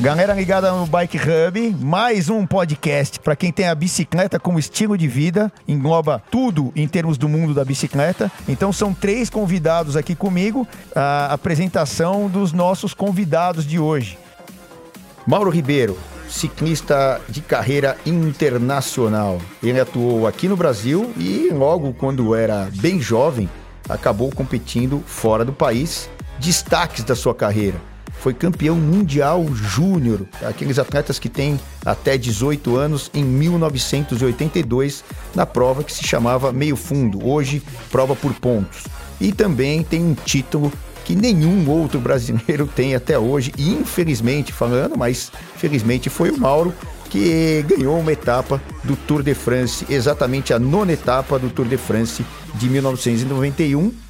Galera ligada no Bike Hub, mais um podcast para quem tem a bicicleta como estilo de vida, engloba tudo em termos do mundo da bicicleta. Então são três convidados aqui comigo, a apresentação dos nossos convidados de hoje. Mauro Ribeiro, ciclista de carreira internacional. Ele atuou aqui no Brasil e logo quando era bem jovem, acabou competindo fora do país. Destaques da sua carreira foi campeão mundial júnior, aqueles atletas que têm até 18 anos, em 1982, na prova que se chamava Meio Fundo, hoje prova por pontos. E também tem um título que nenhum outro brasileiro tem até hoje, e infelizmente falando, mas felizmente foi o Mauro que ganhou uma etapa do Tour de France, exatamente a nona etapa do Tour de France de 1991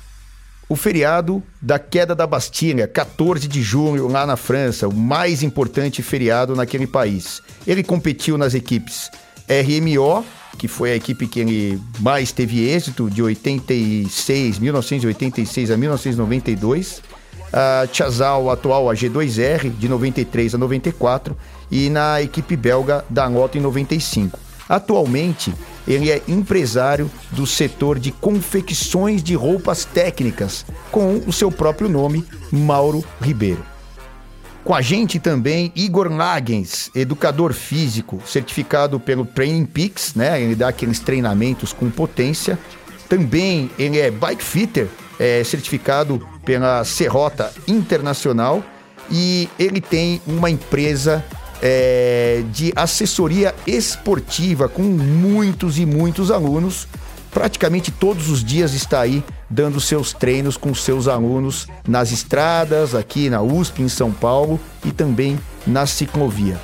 o feriado da queda da Bastilha, 14 de junho, lá na França, o mais importante feriado naquele país. Ele competiu nas equipes RMO, que foi a equipe que ele mais teve êxito, de 86, 1986 a 1992. A Chazal, atual a G2R, de 93 a 94. E na equipe belga da Nota em 95. Atualmente, ele é empresário do setor de confecções de roupas técnicas, com o seu próprio nome, Mauro Ribeiro. Com a gente também Igor Lagens, educador físico, certificado pelo Training Peaks, né? Ele dá aqueles treinamentos com potência. Também ele é bike fitter, é certificado pela Serrota Internacional e ele tem uma empresa é, de assessoria esportiva com muitos e muitos alunos. Praticamente todos os dias está aí dando seus treinos com seus alunos nas estradas, aqui na USP, em São Paulo e também na ciclovia.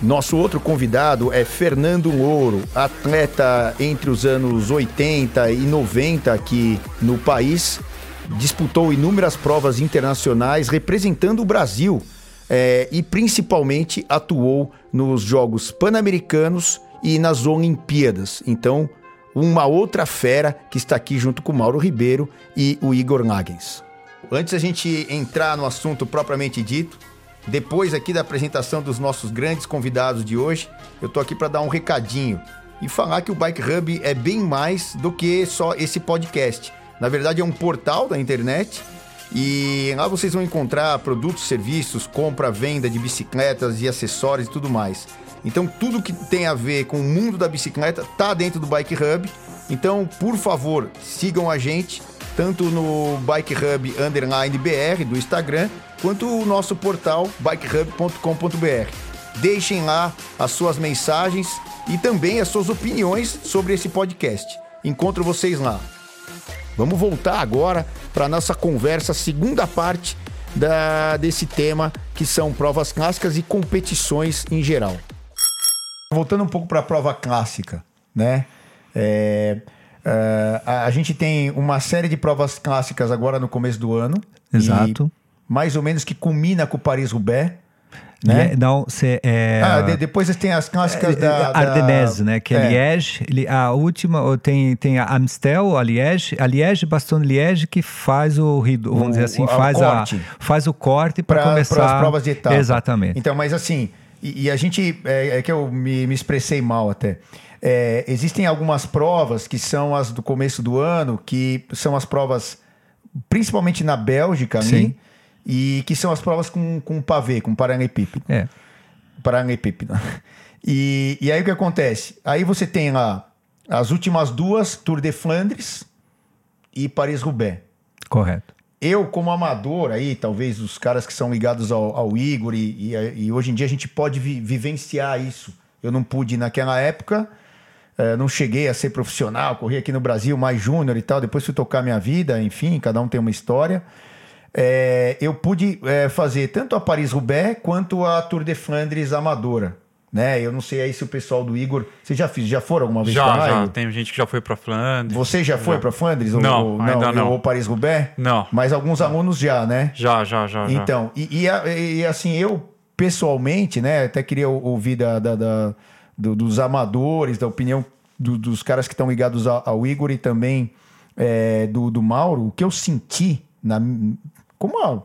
Nosso outro convidado é Fernando Louro, atleta entre os anos 80 e 90 aqui no país. Disputou inúmeras provas internacionais representando o Brasil é, e principalmente atuou nos Jogos Pan-Americanos e nas Olimpíadas. Então, uma outra fera que está aqui junto com o Mauro Ribeiro e o Igor Nagens. Antes a gente entrar no assunto propriamente dito, depois aqui da apresentação dos nossos grandes convidados de hoje, eu tô aqui para dar um recadinho e falar que o Bike Hub é bem mais do que só esse podcast. Na verdade, é um portal da internet e lá vocês vão encontrar produtos, serviços, compra, venda de bicicletas e acessórios e tudo mais. Então, tudo que tem a ver com o mundo da bicicleta tá dentro do Bike Hub. Então, por favor, sigam a gente tanto no Bike Hub underline BR do Instagram, quanto o nosso portal bikehub.com.br. Deixem lá as suas mensagens e também as suas opiniões sobre esse podcast. Encontro vocês lá. Vamos voltar agora para nossa conversa, segunda parte da, desse tema, que são provas clássicas e competições em geral. Voltando um pouco para a prova clássica, né? É, é, a, a, gente tem uma série de provas clássicas agora no começo do ano. Exato. mais ou menos que culmina com o Paris-Roubaix. Né? Não, você é... ah, de, depois tem as clássicas é, da, Ardennes, da... né? Que é, é. Liège. A última tem, tem a Amstel, a Liège, a Liège Bastogne Liège que faz o, vamos o, dizer assim, faz, a, faz o corte para começar. As provas de etapa. Exatamente. Então, mas assim, e, e a gente é, é, que eu me, me expressei mal até. É, existem algumas provas que são as do começo do ano, que são as provas, principalmente na Bélgica, Sim. Né? E que são as provas com, com pavê, com paralelepípedo. É. Paralelepípedo. E, e aí o que acontece? Aí você tem lá as últimas duas, Tour de Flandres e Paris-Roubaix. Correto. Eu, como amador aí, talvez os caras que são ligados ao, ao Igor, e, e, e, hoje em dia a gente pode vi, vivenciar isso. Eu não pude naquela época, é, não cheguei a ser profissional, corri aqui no Brasil mais júnior e tal, depois fui tocar minha vida, enfim, cada um tem uma história é, eu pude é, fazer tanto a Paris-Roubaix quanto a Tour de Flandres amadora. Né? Eu não sei aí se o pessoal do Igor. Você já fez, já foram alguma vez já, para Já, tem gente que já foi para Flandres. Você já foi para Flandres? Não, ou, ainda não. Ou Paris-Roubaix? Não. Mas alguns alunos já, né? Já, já, já. Então, E, e, e, assim, eu pessoalmente, né, até queria ouvir da, da, da do, dos amadores, da opinião do, dos caras que estão ligados ao, ao, Igor e também é, do, do Mauro, o que eu senti na, como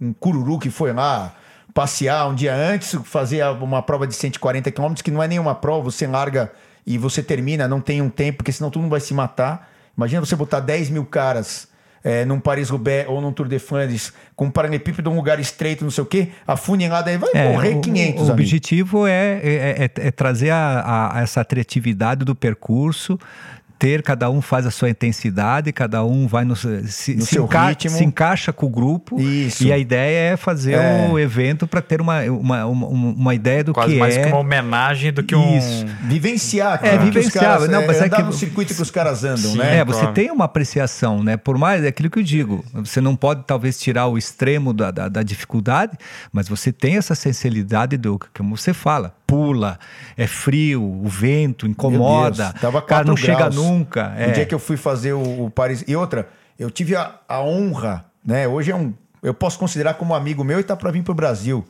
um cururu que foi lá, passear um dia antes, fazer uma prova de 140 km, que não é nenhuma prova, você larga e você termina, não tem um tempo, porque senão todo mundo vai se matar. Imagina você botar 10 mil caras é, num Paris-Roubaix ou num Tour de Flandres com um paralelepípedo, um lugar estreito, não sei o quê, a funilada aí vai é, morrer 500. O, o objetivo é, é, é, é trazer a, a, essa atratividade do percurso, ter, cada um faz a sua intensidade, cada um vai no, se, no se, enca ritmo. se encaixa com o grupo. Isso. E a ideia é fazer é. o evento para ter uma, uma, uma, uma, ideia do Quase que mais é. que uma homenagem do que um. Isso. Vivenciar, cara. É, vivenciar. Caras, não, mas é, é que no circuito que os caras andam, Sim, né? É, você claro. tem uma apreciação, né? Por mais, é aquilo que eu digo, você não pode talvez tirar o extremo da, da, da dificuldade, mas você tem essa sensibilidade do, como você fala, pula, é frio, o vento incomoda, Tava cara não graus. chega nunca. É. dia que eu fui fazer o, o Paris. E outra, eu tive a, a, honra, né? Hoje é um. Eu posso considerar como amigo meu e tá para vir para o Brasil.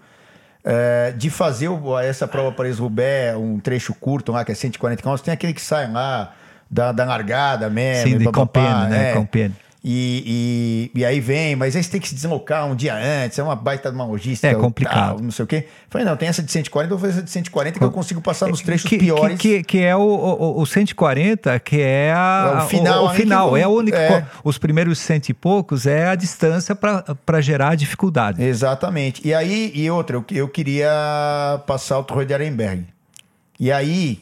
É, de fazer o, essa prova Paris-Roubaix, um trecho curto lá, que é 140 km, tem aquele que sai lá da, da largada mesmo. Sim, de Compiègne, né? É. E, e, e, aí vem, mas aí você tem que se deslocar um dia antes, é uma baita de uma logística. É complicado. Tal, não sei o quê. Falei, não, tem essa de 140, eu vou fazer essa de 140 que eu consigo passar nos trechos que, piores. Que, que, que é o, o, o, 140, que é, a, é o final. O, o final, é o único. É. Os primeiros cento e poucos é a distância para gerar dificuldade. Exatamente. E aí, e outra, eu, eu queria passar o Torre de Arenberg. E aí,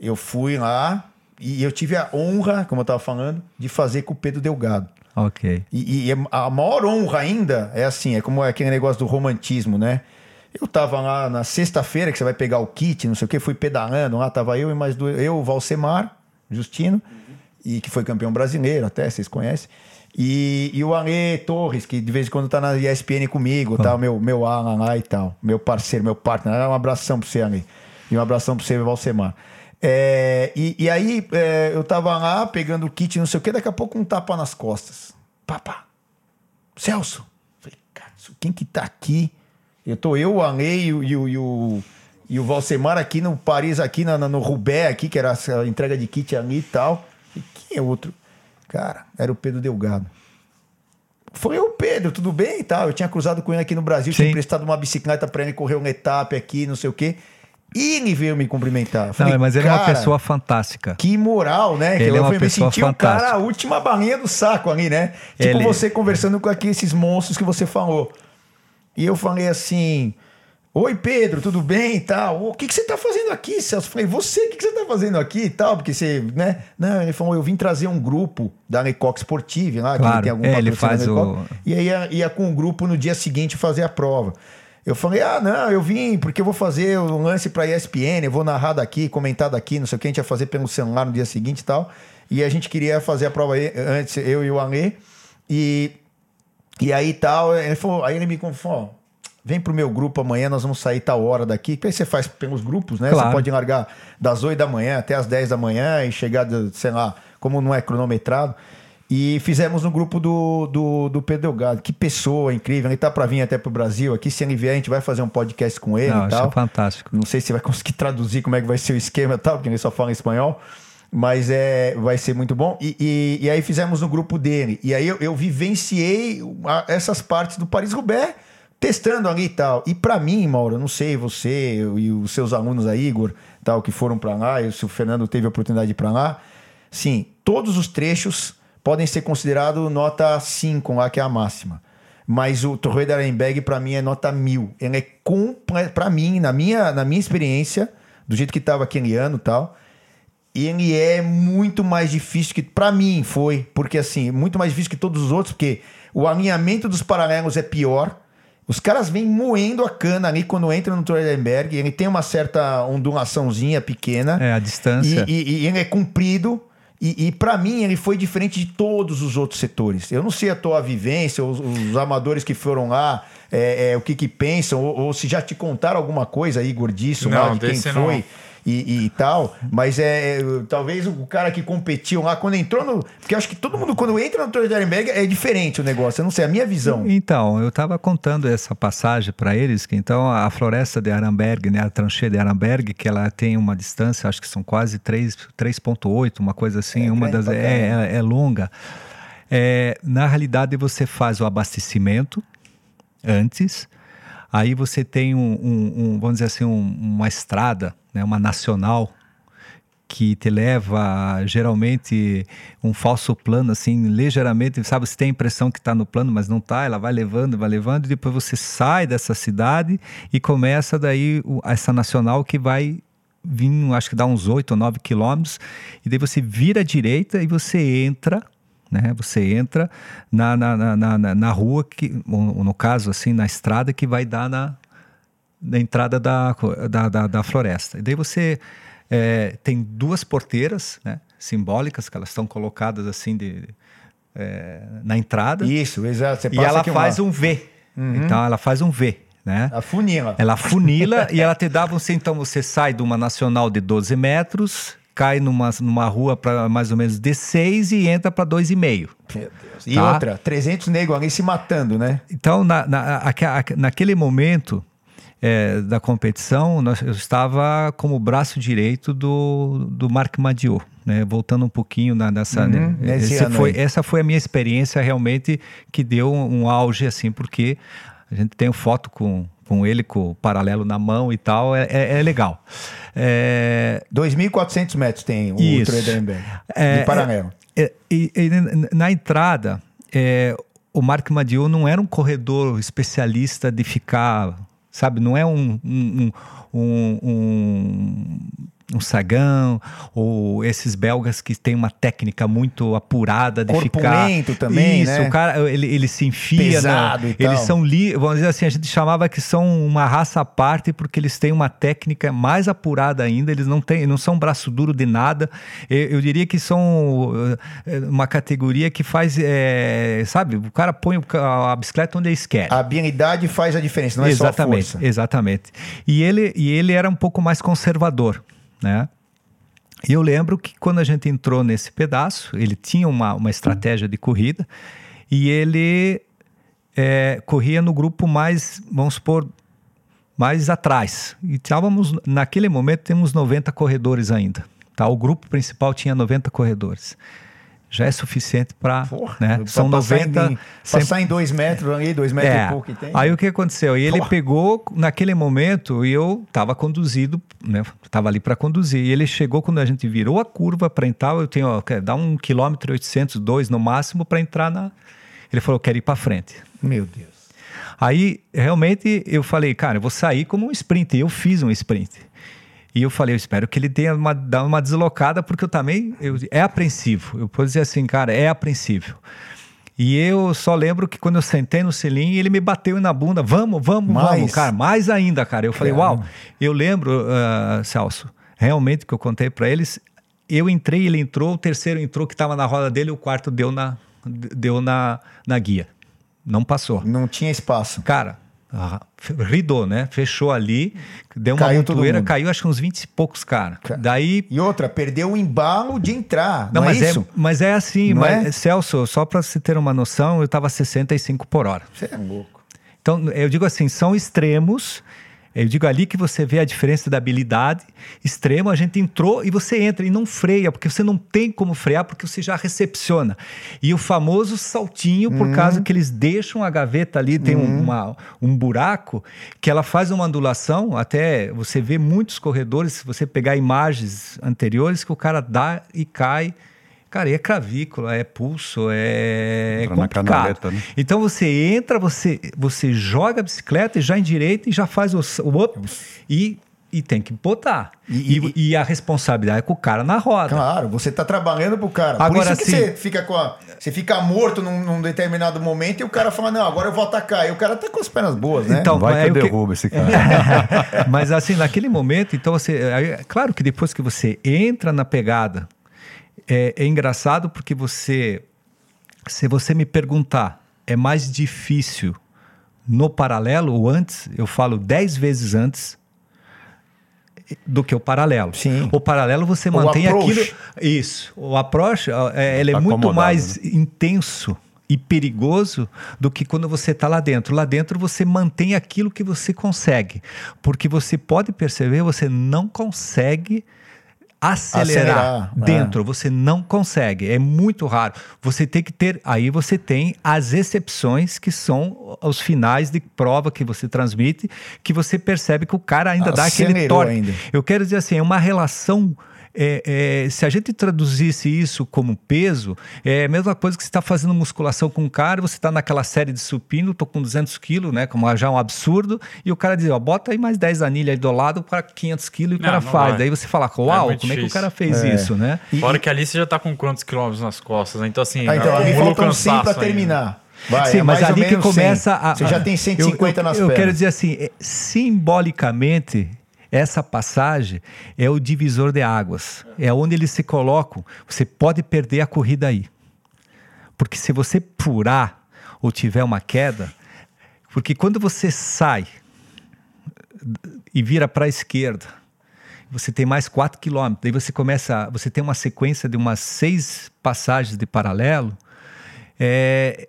eu fui lá, e eu tive a honra, como eu estava falando, de fazer com o Pedro Delgado. Ok. E, e, a maior honra ainda é assim, é como aquele negócio do romantismo, né? Eu tava lá na sexta-feira, que você vai pegar o kit, não sei o que, fui pedalando lá, tava eu e mais dois, eu, o Valsemar, Justino, uhum. e que foi campeão brasileiro até, vocês conhecem. E, e o Ale Torres, que de vez em quando tá na ESPN comigo, tá? Meu, meu Alan lá e tal. Meu parceiro, meu partner. Um abração pro você, Ale. E um abração pro você, Valsemar. É, e, e, aí é, eu tava lá pegando o kit, não sei o que, daqui a pouco um tapa nas costas. Papá, Celso. Falei, cara, quem que tá aqui? Eu tô eu, o Ale e, o, e, o, e, o, Valsemar aqui no Paris, aqui no, no Rubé, aqui, que era a entrega de kit ali e tal. E quem é outro? Cara, era o Pedro Delgado. Foi o Pedro, tudo bem e tal. Eu tinha cruzado com ele aqui no Brasil, Sim. tinha emprestado uma bicicleta para ele correr uma etapa aqui, não sei o quê. E ele veio me cumprimentar. Falei, não, mas ele é uma pessoa fantástica. Que moral, né? Ele que é uma pessoa me senti fantástica. o cara, a última balinha do saco ali, né? Tipo ele... você conversando com aqui esses monstros que você falou. E eu falei assim: Oi, Pedro, tudo bem e tal? O que, que você tá fazendo aqui, Celso? Eu falei, você, o que, que você tá fazendo aqui e tal? Porque você, né? Não, ele falou, eu vim trazer um grupo da Lecoq Sportive lá, claro. que tem algum é, ele faz o... E aí ia, ia com o grupo no dia seguinte fazer a prova. Eu falei, ah, não, eu vim porque eu vou fazer um lance para ESPN, eu vou narrar daqui, comentar daqui, não sei o que, a gente ia fazer pelo celular no dia seguinte e tal. E a gente queria fazer a prova antes, eu e o Alê. E, e aí tal, ele falou, aí ele me falou, vem pro meu grupo amanhã, nós vamos sair tal hora daqui. Porque aí você faz pelos grupos, né? Claro. Você pode largar das 8 da manhã até as 10 da manhã e chegar, sei lá, como não é cronometrado. E fizemos no grupo do, do, do Pedro Delgado. Que pessoa incrível. Ele tá para vir até pro Brasil aqui. Se ele vier, a gente vai fazer um podcast com ele Não, e tal. Isso é fantástico. Não sei se vai conseguir traduzir como é que vai ser o esquema e tal, porque ele só fala espanhol. Mas é, vai ser muito bom. E, e, e aí fizemos no grupo dele. E aí eu, eu vivenciei essas partes do Paris-Roubaix testando ali e tal. E para mim, Mauro, não sei, você e os seus alunos aí, Igor, tal, que foram para lá, e se o Fernando teve a oportunidade de ir para lá, sim, todos os trechos podem ser considerados nota 5 lá, que é a máxima. Mas o Torre Arenberg, para mim, é nota mil. Ele é completo. Para mim, na minha, na minha experiência, do jeito que estava aquele ano e tal, ele é muito mais difícil que. Para mim, foi. Porque, assim, muito mais difícil que todos os outros, porque o alinhamento dos paralelos é pior. Os caras vêm moendo a cana ali quando entram no Torrenberg. Ele tem uma certa ondulaçãozinha pequena. É, a distância. E, e, e ele é comprido. E, e para mim ele foi diferente de todos os outros setores. Eu não sei a tua vivência, os, os amadores que foram lá, é, é, o que, que pensam, ou, ou, se já te contaram alguma coisa, Igor, disso, não, lá, de quem foi. Não e, e tal. Mas é, é, talvez o cara que competiu lá, quando entrou no. Porque acho que todo mundo, quando entra no Torre de Arenberg, é diferente o negócio. Eu não sei, a minha visão. Então, eu estava contando essa passagem para eles, que então a floresta de Arenberg, né, a trancheira de Arenberg, que ela tem uma distância, acho que são quase 3,8, uma coisa assim, é, uma das. É, é, é longa. É, na realidade, você faz o abastecimento antes Aí você tem um, um, um vamos dizer assim, um, uma estrada, né, uma nacional, que te leva geralmente um falso plano, assim, ligeiramente, sabe? Você tem a impressão que está no plano, mas não está, ela vai levando, vai levando, e depois você sai dessa cidade e começa daí essa nacional que vai vir, acho que dá uns 8 ou 9 quilômetros, e daí você vira à direita e você entra né? Você entra na, na, na, na, na rua, que, ou, no caso, assim, na estrada que vai dar na, na entrada da, da, da, da floresta. E daí você é, tem duas porteiras né, simbólicas, que elas estão colocadas assim de, é, na entrada. Isso, exato. e ela faz uma... um V. Uhum. Então ela faz um V. Né? A funila. Ela funila e ela te dá você, então você sai de uma nacional de 12 metros, cai numa, numa rua para mais ou menos de 6 e entra para 2,5. Meu Deus. E tá? outra, 300 negros ali se matando, né? Então, na, na, naquele momento é, da competição, nós, eu estava como braço direito do, do Marc Madiot. Né, voltando um pouquinho na, nessa, uhum, né, foi, essa foi a minha experiência realmente que deu um, um auge assim, porque a gente tem foto com, com ele com o paralelo na mão e tal, é, é, é legal. É... 2.400 metros tem o Tredenberg, é, de paralelo. É, e, e, na entrada, é, o Mark Madiot não era um corredor especialista de ficar, sabe, não é um, um, um, um um Sagão, ou esses belgas que têm uma técnica muito apurada de Corpulento ficar. também, Isso, né? o cara, ele, ele se enfia. Pesado na, eles são li, vamos dizer assim, a gente chamava que são uma raça à parte porque eles têm uma técnica mais apurada ainda, eles não têm, não são braço duro de nada. Eu, eu diria que são eh, uma categoria que faz, é, sabe, o cara põe a bicicleta onde eles querem. A habilidade faz a diferença, não é exatamente, só a força. Exatamente. E ele, e ele era um pouco mais conservador né? E eu lembro que quando a gente entrou nesse pedaço, ele tinha uma, uma estratégia de corrida e ele é, corria no grupo mais, vamos supor, mais atrás. E estávamos, naquele momento, temos 90 corredores ainda. Tá? O grupo principal tinha 90 corredores já é suficiente para. Né? São 90. Em, sempre... Passar em dois metros ali, dois metros é. e pouco que tem. Aí o que aconteceu? E ele Porra. pegou naquele momento e eu estava conduzido, né? Estava ali para conduzir. E ele chegou quando a gente virou a curva para entrar. Eu tenho, ó, dá um quilômetro e 800, dois no máximo para entrar na. Ele falou, quero ir para frente. Meu Deus. Aí realmente eu falei, cara, eu vou sair como um sprint. E eu fiz um sprint. E eu falei, eu espero que ele tenha uma, dar uma deslocada, porque eu também. Eu, é apreensivo. Eu posso dizer assim, cara, é apreensível. E eu só lembro que quando eu sentei no selim, ele me bateu na bunda, vamos, vamos, mais. vamos, cara, mais ainda, cara. Eu falei, uau, eu lembro, uh, Celso, realmente que eu contei para eles, eu entrei, ele entrou, o terceiro entrou que estava na roda dele, o quarto deu na, deu na, na guia. Não passou. Não tinha espaço. Cara, ah, ridou, né? Fechou ali, deu uma caiu montoeira, caiu acho que uns 20 e poucos, cara. Daí... E outra, perdeu o embalo de entrar, não, não mas é isso? É, mas é assim, mas, é? Celso, só para você ter uma noção, eu tava 65 por hora. Você é louco. Então, eu digo assim, são extremos eu digo ali que você vê a diferença da habilidade extrema. A gente entrou e você entra e não freia, porque você não tem como frear, porque você já recepciona. E o famoso saltinho, por uhum. causa que eles deixam a gaveta ali, tem uhum. uma, um buraco, que ela faz uma ondulação. Até você vê muitos corredores, se você pegar imagens anteriores, que o cara dá e cai Cara, e é clavícula, é pulso, é, é complicado. Canaleta, né? Então você entra, você, você joga a bicicleta e já endireita e já faz o, o up e, e tem que botar. E, e, e, a responsabilidade é com o cara na roda. Claro, você está trabalhando pro cara. Agora, Por isso que assim, você fica com a, Você fica morto num, num, determinado momento e o cara fala, não, agora eu vou atacar. E o cara tá com as pernas boas, né? Então, Vai que eu derrubo esse cara. Mas assim, naquele momento, então você. É, claro que depois que você entra na pegada é, é engraçado porque você, se você me perguntar, é mais difícil no paralelo ou antes, eu falo dez vezes antes do que o paralelo. Sim. O paralelo você mantém aquilo. Isso. O approach é, ele é tá muito mais né? intenso e perigoso do que quando você está lá dentro. Lá dentro você mantém aquilo que você consegue, porque você pode perceber, você não consegue acelerar, acelerar é. dentro, é. você não consegue, é muito raro. Você tem que ter, aí você tem as exceções que são os finais de prova que você transmite, que você percebe que o cara ainda Acelerou dá aquele torque. Ainda. Eu quero dizer assim, é uma relação é, é, se a gente traduzisse isso como peso, é a mesma coisa que você está fazendo musculação com um cara, você está naquela série de supino, tô com 200 quilos, né, como já é um absurdo, e o cara diz, ó, bota aí mais 10 anilhas aí do lado para 500 quilos e o não, cara faz. Vai. Daí você fala, uau, é como difícil. é que o cara fez é. isso, né? E, Fora que ali você já está com quantos quilômetros nas costas, né? Então assim, ah, então, me faltam 100 para terminar. Vai, Sim, é mas ali que começa 100. a. Você já tem 150 eu, eu, nas eu pernas. Eu quero dizer assim, é, simbolicamente, essa passagem é o divisor de águas. É onde eles se colocam. Você pode perder a corrida aí. Porque se você furar ou tiver uma queda, porque quando você sai e vira para a esquerda, você tem mais 4 quilômetros, daí você começa, você tem uma sequência de umas seis passagens de paralelo, é,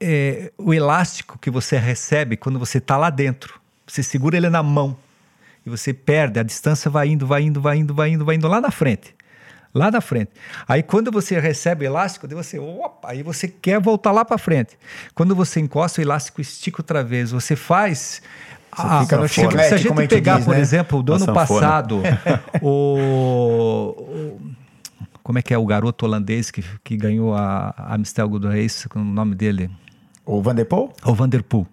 é, o elástico que você recebe quando você está lá dentro, você segura ele na mão, e você perde, a distância vai indo, vai indo, vai indo, vai indo, vai indo lá na frente. Lá na frente. Aí quando você recebe o elástico, daí você, opa, aí você quer voltar lá para frente. Quando você encosta o elástico, estica outra vez. Você faz você ah, fica no chiclete, Se a gente pegar, diz, por né? exemplo, do ano passado, o, o, Como é que é o garoto holandês que, que ganhou a, a Amstel Gold Race, com o nome dele? O Vanderpool? O Vanderpool.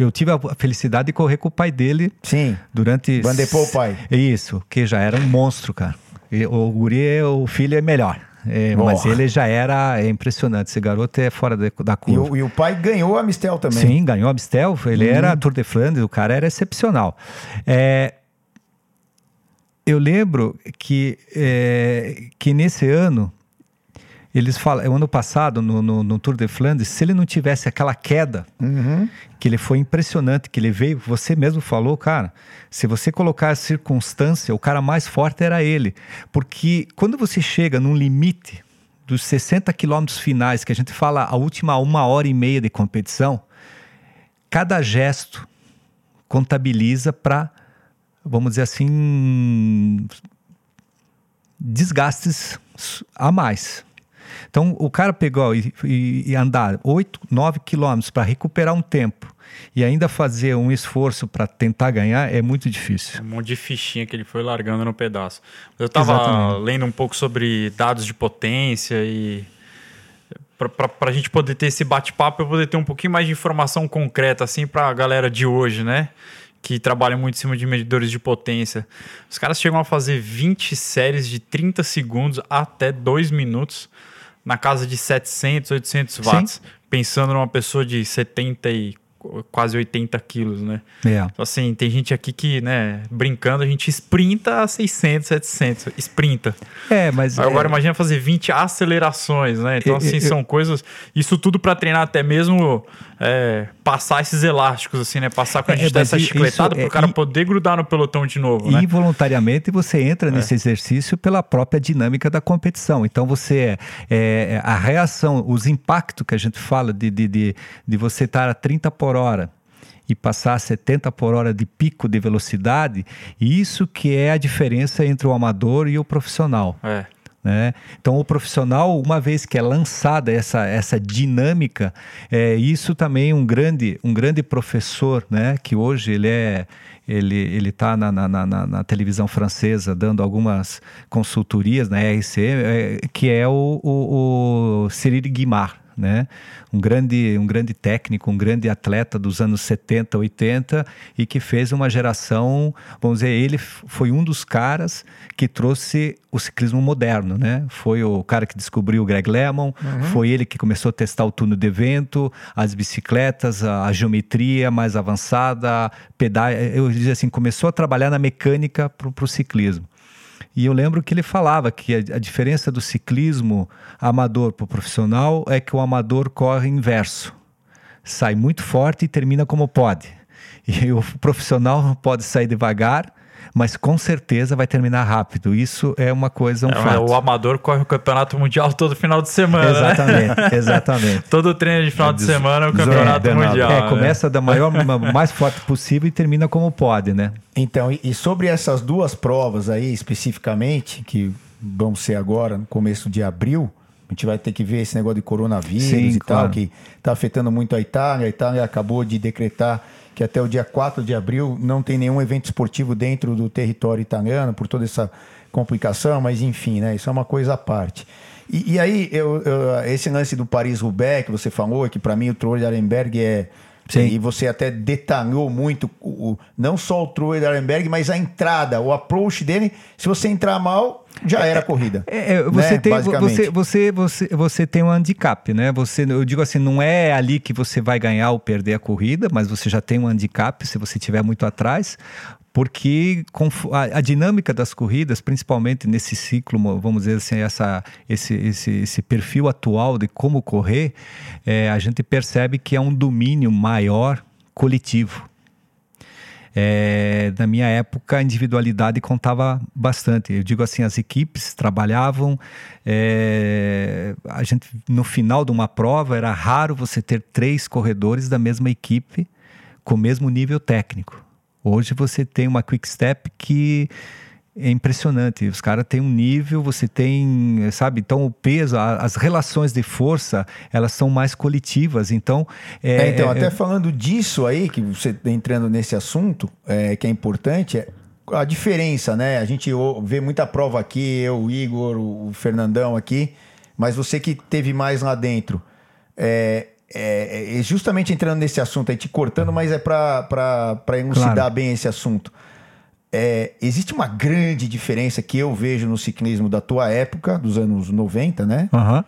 Eu tive a felicidade de correr com o pai dele. Sim. Durante. Vandepô, pai. Isso, que já era um monstro, cara. E, o guri, o filho é melhor. É, mas ele já era é impressionante. Esse garoto é fora de, da curva. E o, e o, pai ganhou a Mistel também. Sim, ganhou a Mistel. Ele uhum. era Tour de Flandres, o cara era excepcional. É, eu lembro que, é, que nesse ano eles falam, ano passado, no, no, no, Tour de Flandres, se ele não tivesse aquela queda, uhum. que ele foi impressionante, que ele veio, você mesmo falou, cara, se você colocar a circunstância, o cara mais forte era ele. Porque quando você chega num limite dos 60 quilômetros finais, que a gente fala a última uma hora e meia de competição, cada gesto contabiliza para, vamos dizer assim, desgastes a mais. Então, o cara pegou e, e, e andar 8, 9 quilômetros para recuperar um tempo e ainda fazer um esforço para tentar ganhar é muito difícil. Um monte de fichinha que ele foi largando no pedaço. Eu estava lendo um pouco sobre dados de potência e para a gente poder ter esse bate-papo, eu poder ter um pouquinho mais de informação concreta assim para a galera de hoje, né? Que trabalha muito em cima de medidores de potência. Os caras chegam a fazer 20 séries de 30 segundos até 2 minutos na casa de 700, 800 watts, Sim. pensando numa pessoa de 70 e quase 80 quilos, né? É. Então, assim, tem gente aqui que, né, brincando, a gente sprinta a 600, 700, sprinta. É, mas... Agora é... imagina fazer 20 acelerações, né? Então, assim, eu, são coisas... Isso tudo para treinar até mesmo é, passar esses elásticos, assim, né? Passar com a é, gente é, dessa chicletada para o cara poder grudar no pelotão de novo, né? Involuntariamente você entra é. nesse exercício pela própria dinâmica da competição. Então, você... É, a reação, os impactos que a gente fala de, de, de, de você estar a 30 por hora e passar a 70 por hora de pico de velocidade, isso que é a diferença entre o amador e o profissional. É. Né? Então, o profissional, uma vez que é lançada essa, essa dinâmica, é, isso também um grande, um grande professor, né? que hoje ele é ele ele está na, na, na, na, televisão francesa dando algumas consultorias na RC, é, que é o, o, o Cyril Guimard né? Um grande, um grande técnico, um grande atleta dos anos 70, 80 e que fez uma geração, vamos dizer, ele foi um dos caras que trouxe o ciclismo moderno, né? Foi o cara que descobriu o Greg LeMond, uhum. foi ele que começou a testar o túnel de vento, as bicicletas, a, a geometria mais avançada, pedal, eu dizia assim, começou a trabalhar na mecânica para o ciclismo. E eu lembro que ele falava que a, a diferença do ciclismo amador para o profissional é que o amador corre inverso. Sai muito forte e termina como pode. E o profissional pode sair devagar, mas com certeza vai terminar rápido. Isso é uma coisa, um é, fato. O amador corre o campeonato mundial todo final de semana. Né? Exatamente, né? exatamente. todo treino de final de semana é o campeonato é, mundial. É, né? começa da maior, mais forte possível e termina como pode, né? Então, e, e sobre essas duas provas aí especificamente, que vão ser agora no começo de abril, a gente vai ter que ver esse negócio de coronavírus Sim, e claro. tal, que está afetando muito a Itália. A Itália acabou de decretar que até o dia 4 de abril não tem nenhum evento esportivo dentro do território italiano, por toda essa complicação, mas enfim, né? Isso é uma coisa à parte. E, e aí, eu, eu, esse lance do Paris-Roubaix que você falou, que para mim o Troll de Arenberg é Sim. E você até detalhou muito o, não só o Troy Arenberg, mas a entrada, o approach dele. Se você entrar mal, já era a corrida. É, é, você, né? tem, você, você, você, você tem um handicap, né? Você, eu digo assim, não é ali que você vai ganhar ou perder a corrida, mas você já tem um handicap se você estiver muito atrás porque a, dinâmica das corridas, principalmente nesse ciclo, vamos dizer assim, essa, esse, esse, esse perfil atual de como correr, é, a gente percebe que é um domínio maior coletivo. É, na minha época, a individualidade contava bastante. Eu digo assim, as equipes trabalhavam. É, a gente no final de uma prova era raro você ter três corredores da mesma equipe com o mesmo nível técnico. Hoje você tem uma quick step que é impressionante. Os caras têm um nível, você tem, sabe? Então o peso, a, as relações de força, elas são mais coletivas. Então, é, é, então é, até é falando disso aí que você tá entrando nesse assunto, é, que é importante, é a diferença, né? A gente vê muita prova aqui, eu, o Igor, o Fernandão aqui, mas você que teve mais lá dentro, é, é, é, justamente entrando nesse assunto aí, te cortando, mas é para elucidar claro. bem esse assunto. É, existe uma grande diferença que eu vejo no ciclismo da tua época, dos anos 90, né? Uhum.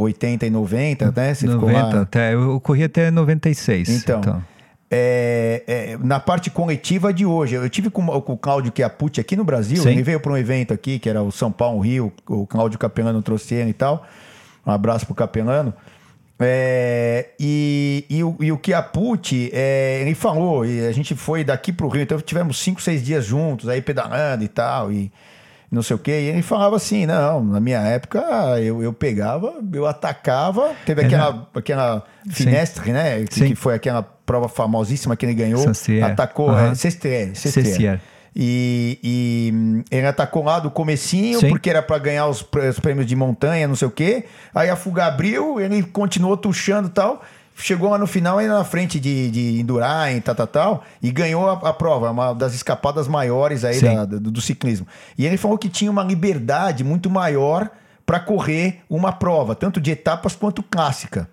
80 e 90, né? Você 90, ficou lá... até, eu corri até 96. Então, então. É, é, na parte coletiva de hoje, eu tive com, com o Cláudio Chiapucci aqui no Brasil, Sim. ele veio para um evento aqui, que era o São Paulo Rio, o Cláudio Capelano trouxe ele e tal. Um abraço pro Capelano. É, e, e, o, e o Chiapucci, é, ele falou, e a gente foi daqui para o Rio, então tivemos cinco, seis dias juntos, aí pedalando e tal, e não sei o quê. E ele falava assim: não, na minha época eu, eu pegava, eu atacava, teve é, aquela, aquela finestre, Sim. né? Que, que, foi aquela prova famosíssima que ele ganhou, atacou, uhum. é. E, e, ele atacou lá do comecinho, Sim. porque era para ganhar os, os, prêmios de montanha, não sei o quê. Aí a fuga abriu, ele continuou tuchando e tal. Chegou lá no final, ainda na frente de, de Indurain, tal, tal, tal, e ganhou a, a prova, uma das escapadas maiores aí da, do, do ciclismo. E ele falou que tinha uma liberdade muito maior para correr uma prova, tanto de etapas quanto clássica.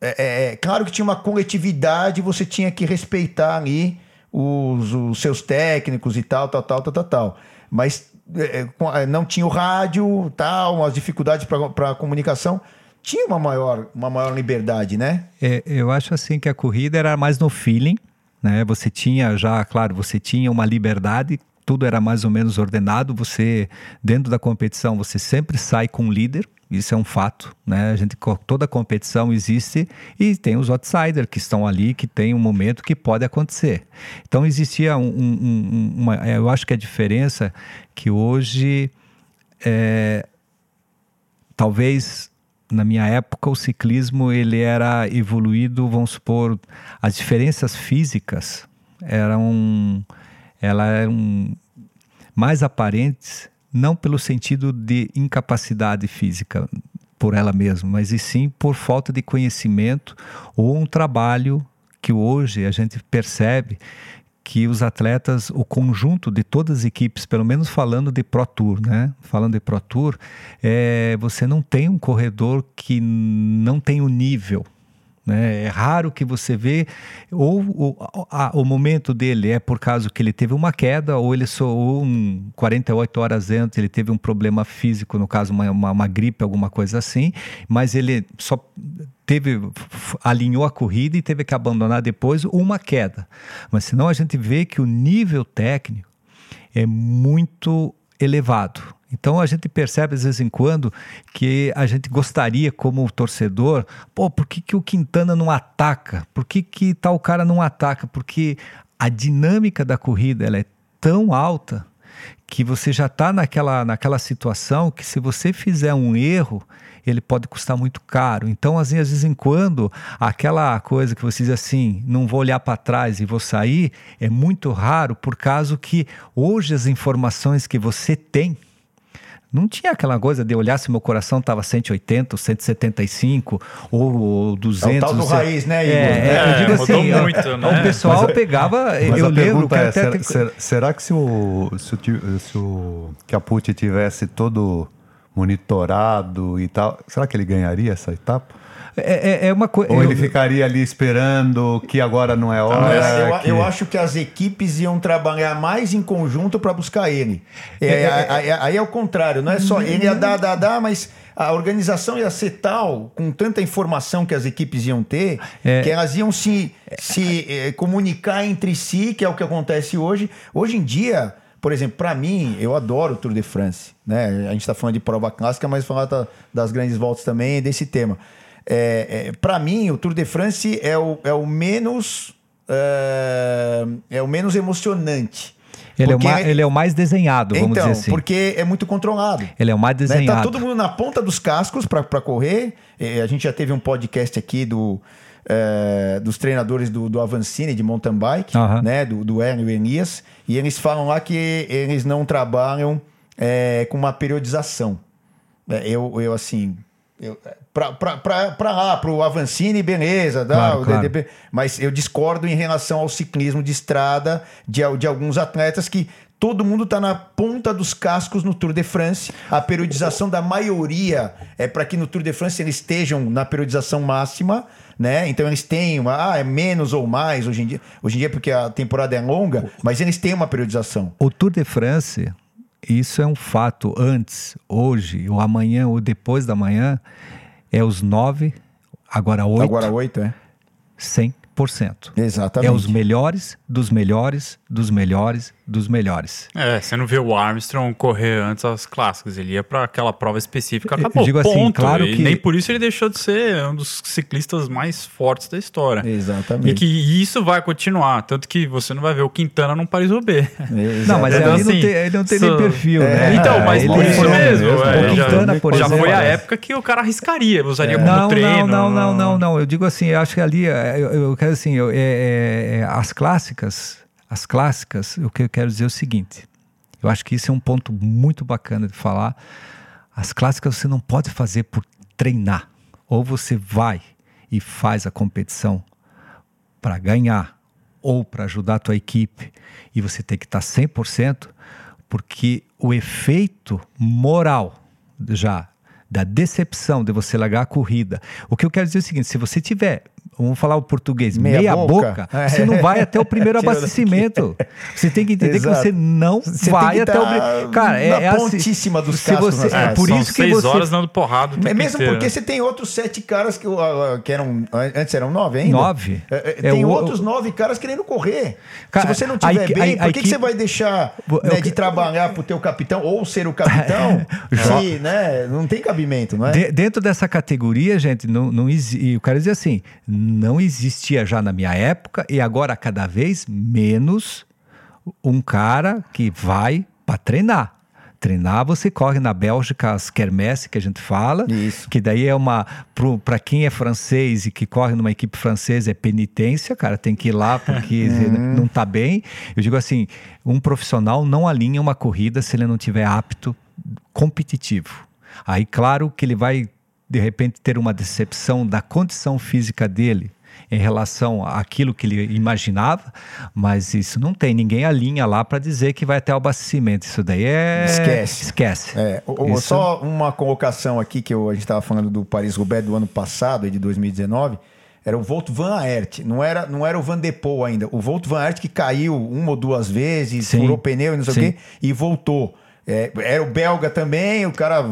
É, é, é, claro que tinha uma coletividade, você tinha que respeitar ali os, os seus técnicos e tal, tal, tal, tal, tal, tal. Mas é, é, não tinha o rádio, tal, as dificuldades para comunicação. Tinha uma maior, uma maior liberdade, né? É, eu acho assim que a corrida era mais no feeling, né? Você tinha já, claro, você tinha uma liberdade, tudo era mais ou menos ordenado. Você dentro da competição, você sempre sai com um líder, isso é um fato, né? A gente toda competição existe e tem os outsiders que estão ali, que tem um momento que pode acontecer. Então existia um, um, uma, é, eu acho que a diferença que hoje é, talvez na minha época o ciclismo ele era evoluído, vamos supor, as diferenças físicas eram ela eram mais aparentes não pelo sentido de incapacidade física por ela mesma, mas e sim por falta de conhecimento ou um trabalho que hoje a gente percebe que os atletas, o conjunto de todas as equipes, pelo menos falando de Pro Tour, né? Falando de Pro Tour, é, você não tem um corredor que não tem o nível né? É raro que você vê, ou o, a, o momento dele é por causa que ele teve uma queda, ou ele soou um 48 horas antes, ele teve um problema físico, no caso, uma, uma, uma gripe, alguma coisa assim, mas ele só teve alinhou a corrida e teve que abandonar depois uma queda. Mas senão a gente vê que o nível técnico é muito elevado. Então a gente percebe às vezes em quando que a gente gostaria como torcedor, pô, por que, que o Quintana não ataca? Por que, que tal cara não ataca? Porque a dinâmica da corrida ela é tão alta que você já está naquela, naquela situação que se você fizer um erro, ele pode custar muito caro. Então, assim, às vezes em quando, aquela coisa que você diz assim, não vou olhar para trás e vou sair, é muito raro por causa que hoje as informações que você tem não tinha aquela coisa de olhar se meu coração estava 180, 175 ou 200. É o tal do raiz, né, Igor? É, é, eu digo assim, muito, né? o pessoal mas, pegava... Mas eu a lembro, pergunta é, será, ter... será, que se o, se o, se o Capucci tivesse todo monitorado e tal, será que ele ganharia essa etapa? É, é, é uma coisa. Ou ele ficaria ali esperando que agora não é hora? eu, que... eu, acho que as equipes iam trabalhar mais em conjunto para buscar ele. É, é, é, é, aí é o contrário, não é só ele ia dar, dar, dar, mas a organização ia ser tal, com tanta informação que as equipes iam ter, que elas iam se, se comunicar entre si, que é o que acontece hoje. Hoje em dia. Por exemplo, para mim, eu adoro o Tour de France. Né? A gente está falando de prova clássica, mas falar das grandes voltas também desse tema. É, é, para mim, o Tour de France é o, é o menos é, é o menos emocionante. Ele, é o mais, ele é o mais desenhado, vamos então, dizer assim. porque é muito controlado. Ele é o mais desenhado. Né? Tá todo mundo na ponta dos cascos para correr. a gente já teve um podcast aqui do, é, dos treinadores do, do Avancini de mountain bike, uhum. né? Do, do Hélio e Elias. E eles falam lá que eles não trabalham é, com uma periodização. É, eu, eu assim, para lá, para o Avancini, beleza, dá, claro, o claro. DDB, mas eu discordo em relação ao ciclismo de estrada de, de alguns atletas que todo mundo está na ponta dos cascos no Tour de France. A periodização da maioria é para que no Tour de France eles estejam na periodização máxima, né? Então eles têm uma, ah, é menos ou mais hoje em dia. Hoje em dia porque a temporada é longa, mas eles têm uma periodização. O Tour de France isso é um fato. Antes, hoje, ou amanhã, ou depois da manhã, é os nove, agora oito. Agora oito, é. 100%. Exatamente. É os melhores dos melhores dos melhores dos melhores. É, você não vê o Armstrong correr antes das clássicas, ele ia para aquela prova específica, acabou, Eu digo assim, ponto. claro e que... nem por isso ele deixou de ser um dos ciclistas mais fortes da história. Exatamente. E que isso vai continuar, tanto que você não vai ver o Quintana num Paris-Roubaix. Não, mas então, ele, assim, não tem, ele não tem so... nem perfil, é, né? Então, mas ele por isso mesmo. É, já, Quintana, por já exemplo, foi a época que o cara arriscaria, usaria é. como não, treino. Não, não, não, não, não. Eu digo assim, eu acho que ali, eu, eu quero assim, eu, é, é, as clássicas as clássicas, o que eu quero dizer é o seguinte: eu acho que isso é um ponto muito bacana de falar. As clássicas você não pode fazer por treinar. Ou você vai e faz a competição para ganhar ou para ajudar a tua equipe e você tem que estar 100%, porque o efeito moral já da decepção de você largar a corrida. O que eu quero dizer é o seguinte: se você tiver vamos falar o português, meia, meia boca, boca você não vai até o primeiro abastecimento. Você tem que entender Exato. que você não você vai até o primeiro. Cara, é, é assim, pontíssima dos cascos. Você, é, por isso que seis você... horas dando porrada. É mesmo inteiro. porque você tem outros sete caras que, que eram antes eram nove ainda. Nove. É, é, é tem o, outros nove caras querendo correr. Cara, Se você não tiver bem, por que, que você vai deixar né, de trabalhar pro teu capitão ou ser o capitão? se, né, não tem cabimento, não é? De, dentro dessa categoria, gente, não, não existe. O cara dizer assim não existia já na minha época e agora cada vez menos um cara que vai para treinar. Treinar, você corre na Bélgica as quermesse que a gente fala, Isso. que daí é uma para quem é francês e que corre numa equipe francesa é penitência, cara, tem que ir lá porque uhum. não está bem. Eu digo assim, um profissional não alinha uma corrida se ele não tiver apto competitivo. Aí claro que ele vai de repente ter uma decepção da condição física dele em relação àquilo que ele imaginava, mas isso não tem. Ninguém alinha lá para dizer que vai até o abastecimento. Isso daí é. Esquece. Esquece. É, o, isso... Só uma colocação aqui que eu, a gente estava falando do Paris-Roubaix do ano passado, de 2019 era o Volt Van Aert, não era, não era o Van de Poel ainda. O Volt Van Aert que caiu uma ou duas vezes, Sim. furou pneu e não sei Sim. o quê, e voltou. É, era o belga também, o cara.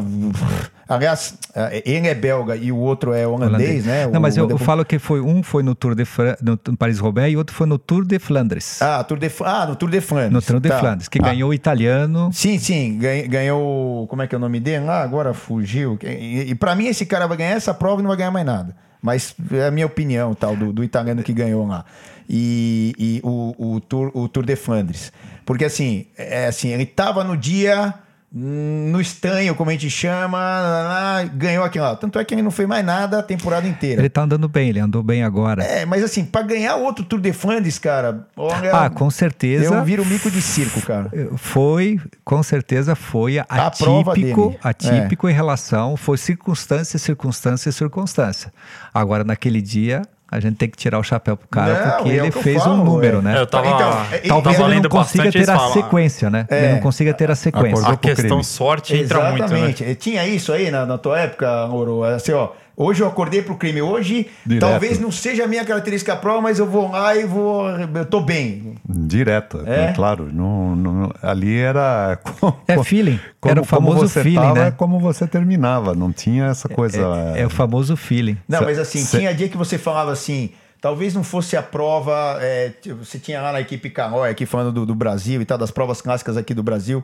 Aliás, é, ele é belga e o outro é holandês, holandês. né? Não, o, mas eu, eu, falo que foi um foi no Tour de Fran... no Paris-Roubaix e outro foi no Tour de Flandres. Ah, Tour de... ah no Tour de Flandres. No Tour de tá. Flandres, que ah. ganhou o italiano. Sim, sim, ganhou. Como é que é o nome dele? Ah, agora fugiu. E, e para mim, esse cara vai ganhar essa prova e não vai ganhar mais nada. Mas é a minha opinião, tal, do, do italiano que ganhou lá. E, e o, o, Tour, o Tour de Flandres. Porque assim, é assim, ele tava no dia no estanho, como a gente chama, ganhou aqui lá. Tanto é que ele não fez mais nada a temporada inteira. Ele tá andando bem, ele andou bem agora. É, mas assim, para ganhar outro Tour de Flandres, cara, olha, Ah, com certeza. Eu viro mico de circo, cara. Foi, com certeza foi atípico, atípico é. em relação, foi circunstância, circunstância, circunstância. Agora, naquele dia, a gente tem que tirar o chapéu pro cara, não, porque é ele fez falo, um número, é. né? Eu tava, então, Talvez ele não consiga ter a sequência, né? É. Ele não consiga ter a sequência. A questão sorte entra Exatamente. muito, né? Tinha isso aí na, na tua época, Ouro? Assim, ó, Hoje eu acordei pro crime. Hoje, Direto. talvez não seja a minha característica prova, mas eu vou lá e vou. Eu tô bem. Direto, é? claro. Não, não, ali era. é feeling. Como, era o famoso feeling, tava, né? como você terminava. Não tinha essa coisa. É, é, é o famoso feeling. Não, mas assim, Cê... tinha dia que você falava assim. Talvez não fosse a prova. É, você tinha lá na equipe Calói, aqui falando do, do Brasil e tal, das provas clássicas aqui do Brasil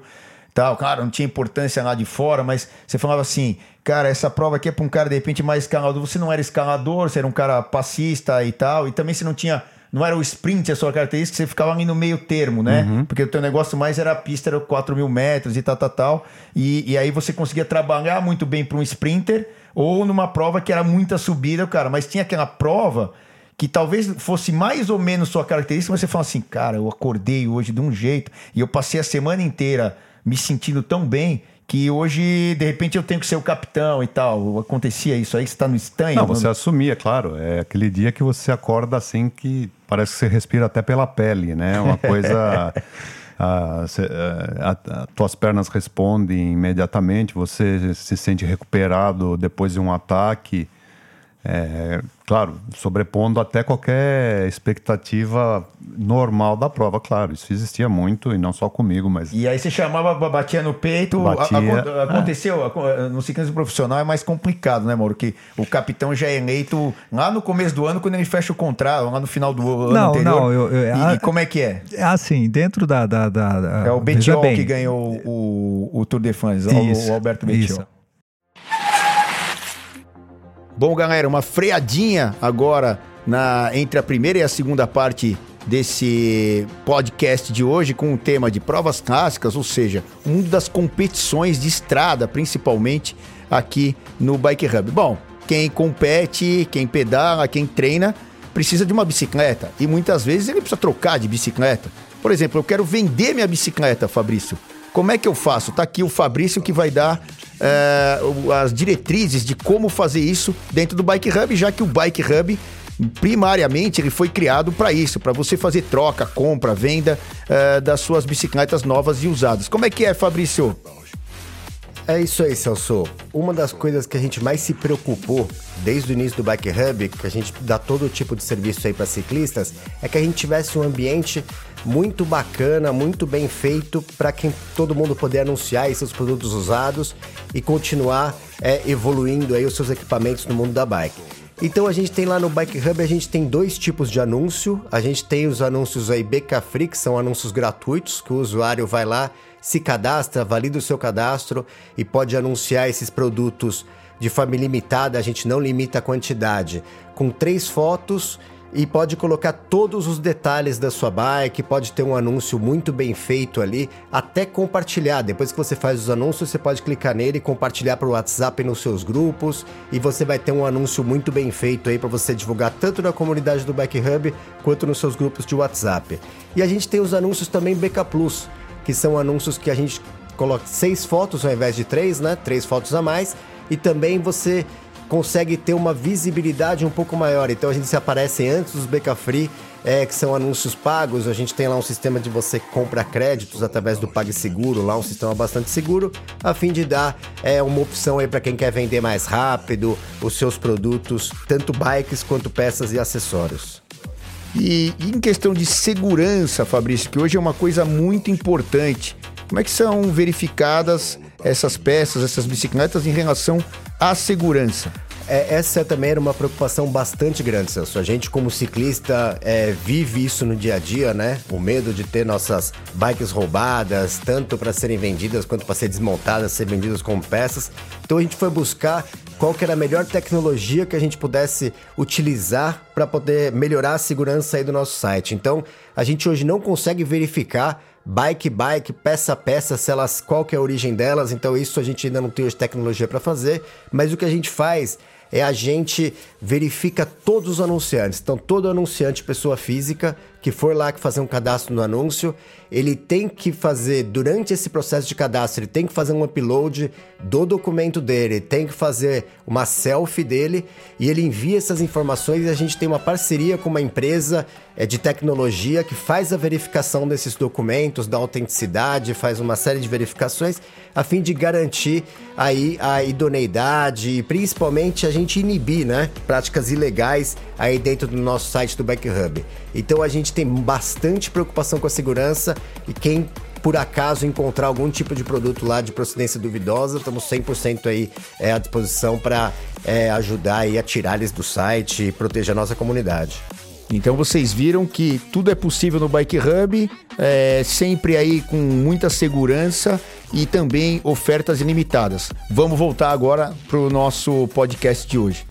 tal. Claro, não tinha importância lá de fora, mas você falava assim, cara, essa prova aqui é para um cara de repente mais escalador. Você não era escalador, você era um cara passista e tal, e também você não tinha não era o sprint a sua característica, você ficava ali no meio termo, né? Uhum. Porque o teu negócio mais era a pista, era 4 mil metros e tal, tal, tal. E, e aí você conseguia trabalhar muito bem para um sprinter ou numa prova que era muita subida, cara. Mas tinha aquela prova que talvez fosse mais ou menos sua característica, mas você fala assim, cara, eu acordei hoje de um jeito e eu passei a semana inteira me sentindo tão bem que hoje, de repente, eu tenho que ser o capitão e tal. Acontecia isso aí, você está no estanho. Não, você assumia, claro. É aquele dia que você acorda assim que parece que você respira até pela pele, né? Uma coisa. as tuas pernas respondem imediatamente, você se sente recuperado depois de um ataque. É, claro, sobrepondo até qualquer expectativa normal da prova, claro. Isso existia muito e não só comigo, mas. E aí você chamava, batia no peito. Batia, a, a, aconteceu, é. no ciclismo profissional é mais complicado, né, Mauro? Que o capitão já é eleito lá no começo do ano, quando ele fecha o contrato, lá no final do ano não, anterior. Não, eu, eu, e, a, e, como é que é? É assim, dentro da. da, da, da é o Betiol que ganhou o, o Tour de France, o, o Alberto Betiol. Bom, galera, uma freadinha agora na entre a primeira e a segunda parte desse podcast de hoje com o tema de provas clássicas, ou seja, o mundo das competições de estrada, principalmente aqui no Bike Hub. Bom, quem compete, quem pedala, quem treina, precisa de uma bicicleta e muitas vezes ele precisa trocar de bicicleta. Por exemplo, eu quero vender minha bicicleta, Fabrício. Como é que eu faço? Tá aqui o Fabrício que vai dar é, as diretrizes de como fazer isso dentro do Bike Hub, já que o Bike Hub primariamente ele foi criado para isso, para você fazer troca, compra, venda é, das suas bicicletas novas e usadas. Como é que é, Fabrício? É isso aí, Celso. Uma das coisas que a gente mais se preocupou desde o início do Bike Hub, que a gente dá todo tipo de serviço aí para ciclistas, é que a gente tivesse um ambiente muito bacana, muito bem feito para quem todo mundo poder anunciar seus produtos usados e continuar é, evoluindo aí os seus equipamentos no mundo da bike. Então a gente tem lá no Bike Hub, a gente tem dois tipos de anúncio. A gente tem os anúncios aí BK Free, que são anúncios gratuitos, que o usuário vai lá, se cadastra, valida o seu cadastro e pode anunciar esses produtos de forma ilimitada, a gente não limita a quantidade, com três fotos e pode colocar todos os detalhes da sua bike, pode ter um anúncio muito bem feito ali, até compartilhar. Depois que você faz os anúncios, você pode clicar nele e compartilhar para o WhatsApp nos seus grupos e você vai ter um anúncio muito bem feito aí para você divulgar tanto na comunidade do Bike Hub quanto nos seus grupos de WhatsApp. E a gente tem os anúncios também BK Plus, que são anúncios que a gente coloca seis fotos ao invés de três, né? Três fotos a mais. E também você consegue ter uma visibilidade um pouco maior. Então a gente se aparece antes dos BK Free, é, que são anúncios pagos. A gente tem lá um sistema de você compra créditos através do PagSeguro, lá um sistema bastante seguro, a fim de dar é, uma opção aí para quem quer vender mais rápido os seus produtos, tanto bikes quanto peças e acessórios. E, e em questão de segurança, Fabrício, que hoje é uma coisa muito importante. Como é que são verificadas essas peças, essas bicicletas em relação à segurança? é, essa também era uma preocupação bastante grande, Celso. A gente, como ciclista, é, vive isso no dia a dia, né? O medo de ter nossas bikes roubadas, tanto para serem vendidas quanto para ser desmontadas, ser vendidas como peças. Então a gente foi buscar qual que era a melhor tecnologia que a gente pudesse utilizar para poder melhorar a segurança aí do nosso site. Então, a gente hoje não consegue verificar bike bike, peça a peça, se elas, qual que é a origem delas, então isso a gente ainda não tem hoje tecnologia para fazer, mas o que a gente faz é a gente verifica todos os anunciantes. Então, todo anunciante, pessoa física, que for lá que fazer um cadastro no anúncio, ele tem que fazer, durante esse processo de cadastro, ele tem que fazer um upload do documento dele, tem que fazer uma selfie dele e ele envia essas informações e a gente tem uma parceria com uma empresa é, de tecnologia que faz a verificação desses documentos, da autenticidade, faz uma série de verificações a fim de garantir aí a idoneidade e principalmente a gente inibir, né, práticas ilegais aí dentro do nosso site do BackHub. Então a gente tem bastante preocupação com a segurança e quem por acaso encontrar algum tipo de produto lá de procedência duvidosa, estamos 100% aí é, à disposição para é, ajudar a tirar eles do site e proteger a nossa comunidade. Então vocês viram que tudo é possível no Bike Hub, é, sempre aí com muita segurança e também ofertas ilimitadas. Vamos voltar agora para o nosso podcast de hoje.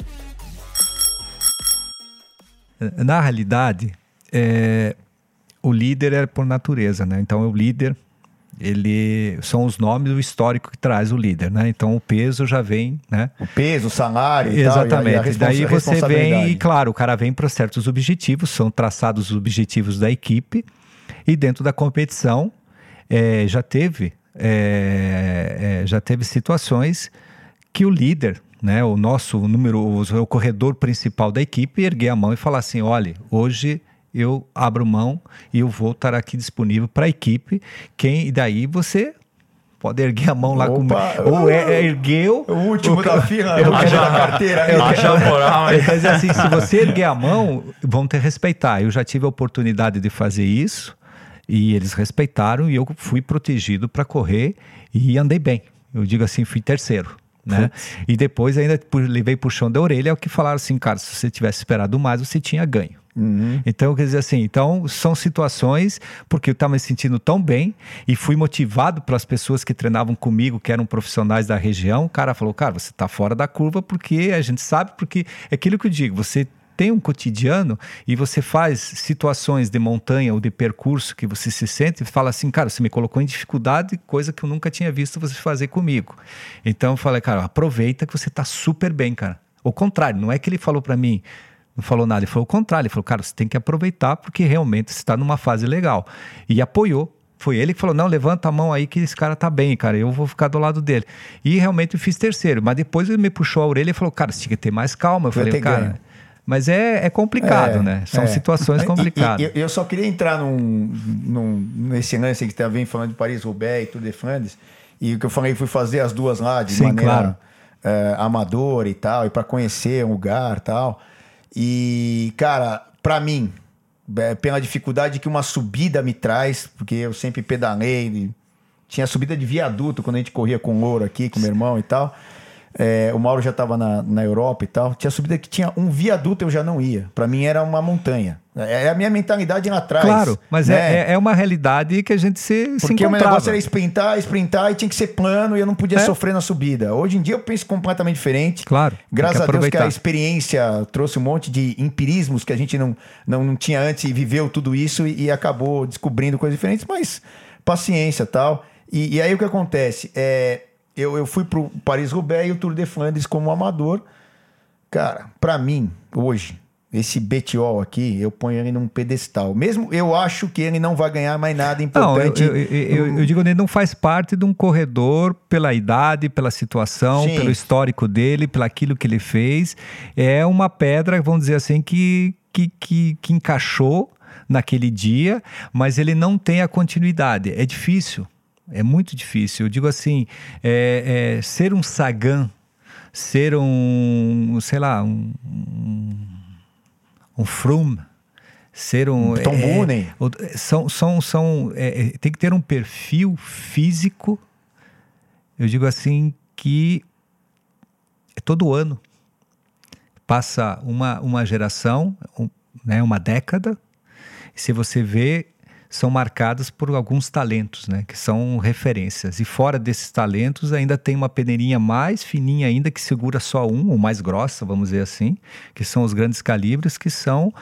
Na realidade, é, o líder é por natureza, né? Então, o líder, ele são os nomes do histórico que traz o líder, né? Então, o peso já vem, né? O peso, o salário e Exatamente. Tal, e a, Daí você vem e, claro, o cara vem para certos objetivos, são traçados os objetivos da equipe e dentro da competição é, já teve é, é, já teve situações que o líder né, o nosso número, o corredor principal da equipe, erguer a mão e falar assim: olha, hoje eu abro mão e eu vou estar aqui disponível para a equipe. Quem, e daí você pode erguer a mão lá com ou é, é, ergueu o último o, da fila. Eu, quero da carteira eu, eu, moral mas assim se você erguer a mão vão te respeitar. Eu já tive a oportunidade de fazer isso e eles respeitaram e eu fui protegido para correr e andei bem. Eu digo assim fui terceiro né? E depois ainda levei puxão da orelha, é o que falaram assim, cara, se você tivesse esperado mais, você tinha ganho. Uhum. Então, quer dizer assim, então são situações porque eu estava me sentindo tão bem e fui motivado pelas pessoas que treinavam comigo, que eram profissionais da região. O cara falou, cara, você está fora da curva porque a gente sabe, porque é aquilo que eu digo, você tem um cotidiano e você faz situações de montanha ou de percurso que você se sente e fala assim, cara, você me colocou em dificuldade, coisa que eu nunca tinha visto você fazer comigo. Então eu falei, cara, aproveita que você está super bem, cara. O contrário, não é que ele falou para mim, não falou nada, ele falou o contrário, ele falou, cara, você tem que aproveitar porque realmente você está numa fase legal. E apoiou. Foi ele que falou: não, levanta a mão aí que esse cara tá bem, cara. Eu vou ficar do lado dele. E realmente eu fiz terceiro. Mas depois ele me puxou a orelha e falou: cara, você tinha que ter mais calma. Eu falei, cara. Ganho mas é, é complicado, é, né? São é. situações complicadas. E, e, eu só queria entrar num, num, nesse lance que você vem falando de Paris-Roubaix e Tour de Flandres. E o que eu falei, fui fazer as duas lá de Sim, maneira claro. é, amadora e tal, e para conhecer um lugar e tal. E, cara, para mim, é, pela dificuldade que uma subida me traz, porque eu sempre pedalei, tinha subida de viaduto quando a gente corria com ouro aqui, com meu irmão e tal. É, o Mauro já estava na, na Europa e tal. Tinha subida que tinha um viaduto, eu já não ia. Para mim era uma montanha. É, é a minha mentalidade lá atrás. Claro, mas é, né? é, é, uma realidade que a gente se, Porque se encontrava. Porque o meu negócio era sprintar, sprintar e tinha que ser plano e eu não podia é. sofrer na subida. Hoje em dia eu penso completamente diferente. Claro. Graças a Deus que a experiência trouxe um monte de empirismos que a gente não, não, não tinha antes e viveu tudo isso e, e acabou descobrindo coisas diferentes, mas paciência tal. E, e aí o que acontece? É eu, eu fui pro Paris-Roubaix e o Tour de Flandres como amador. Cara, para mim, hoje, esse Betiol aqui, eu ponho ele num pedestal. Mesmo eu acho que ele não vai ganhar mais nada importante. Não, eu, eu, eu, eu digo, ele não faz parte de um corredor pela idade, pela situação, Sim. pelo histórico dele, pelo aquilo que ele fez. É uma pedra, vamos dizer assim, que, que, que, que encaixou naquele dia, mas ele não tem a continuidade. É difícil. É muito difícil. Eu digo assim, é, é, ser um Sagan, ser um, sei lá, um, um Froome, ser um... Tom é, é são, são, são, é, é, tem que ter um perfil físico, eu digo assim, que é todo ano. passa uma, uma geração, um, né, uma década, e se você vê, são marcadas por alguns talentos, né, que são referências. E fora desses talentos, ainda tem uma peneirinha mais fininha ainda que segura só um, ou mais grossa, vamos dizer assim, que são os grandes calibres, que são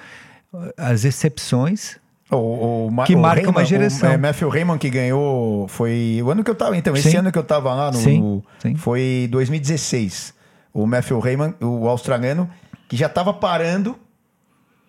uh, as exceções o, o, que marca uma geração. O, é, Matthew Raymond que ganhou foi o ano que eu tava, então, esse sim. ano que eu tava lá no, sim, sim. foi 2016. O Matthew Raymond, o australiano, que já tava parando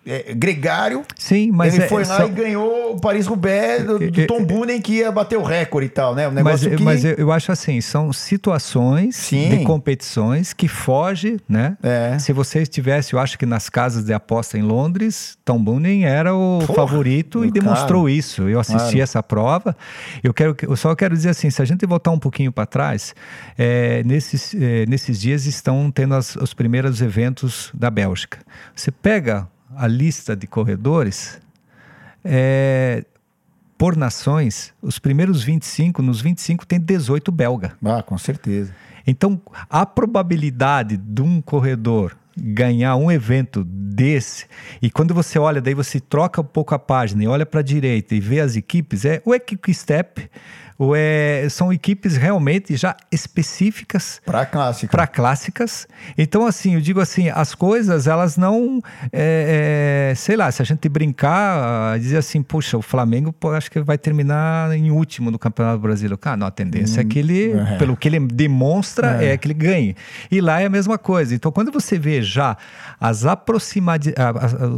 é, gregário. Sim, mas ele é, foi lá só... e ganhou o Paris-Roubaix do, do Tom Boonen que ia bater o recorde e tal, né? Um negócio mas, que... mas eu, eu, acho assim, são situações Sim. de competições que foge, né? É. Se você estivesse, eu acho que nas casas de aposta em Londres, Tom Boonen era o Porra, favorito e demonstrou claro. isso. Eu assisti claro. essa prova. Eu quero, eu só quero dizer assim, se a gente voltar um pouquinho para trás, é, nesses, é, nesses dias estão tendo as, os primeiros eventos da Bélgica. Você pega a lista de corredores, é, por nações, os primeiros 25, nos 25 tem 18 belga. Ah, com certeza. Então, a probabilidade de um corredor ganhar um evento desse, e quando você olha, daí você troca um pouco a página e olha para a direita e vê as equipes, é o Equipe Step, ou é, são equipes realmente já específicas para clássicas. Para clássicas. Então, assim, eu digo assim, as coisas elas não, é, é, sei lá, se a gente brincar, dizer assim, puxa, o Flamengo pô, acho que vai terminar em último no Campeonato Brasileiro. Cara, não, a tendência hum, é que ele, é. pelo que ele demonstra, é. é. que ele ganhe. E lá é a mesma coisa. Então, quando você vê já as aproximadades,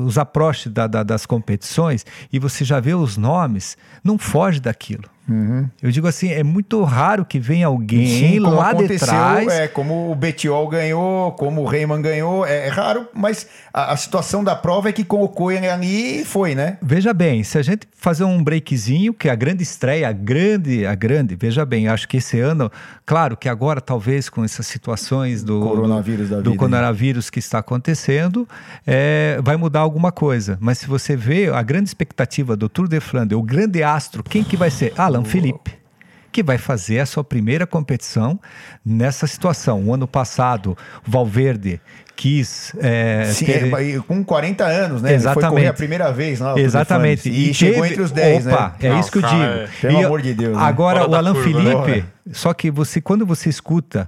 os approaches da, da, das competições e você já vê os nomes, não foge daquilo. Uhum. Eu digo assim, é muito raro que venha alguém Sim, lá de trás. É, como o Betiol ganhou, como o Reyman ganhou, é, é raro, mas a, a, situação da prova é que com o Cohen ali foi, né? Veja bem, se a gente fazer um breakzinho, que é a grande estreia, a grande, a grande, veja bem, acho que esse ano, claro que agora talvez com essas situações do coronavírus, do, do coronavírus que está acontecendo, é, vai mudar alguma coisa. Mas se você vê a grande expectativa do Tour de Flandres, o grande astro, quem que vai ser? Alan Felipe que vai fazer a sua primeira competição nessa situação. O ano passado, Valverde quis. É, Sim, ter... é, com 40 anos, né? Exatamente. Ele foi correr a primeira vez lá. Exatamente. E, e chegou entre os 10, Opa, né? é Não, isso que eu digo. É... Pelo e, amor de Deus. Né? Agora, né? o Alan Felipe, só que você, quando você escuta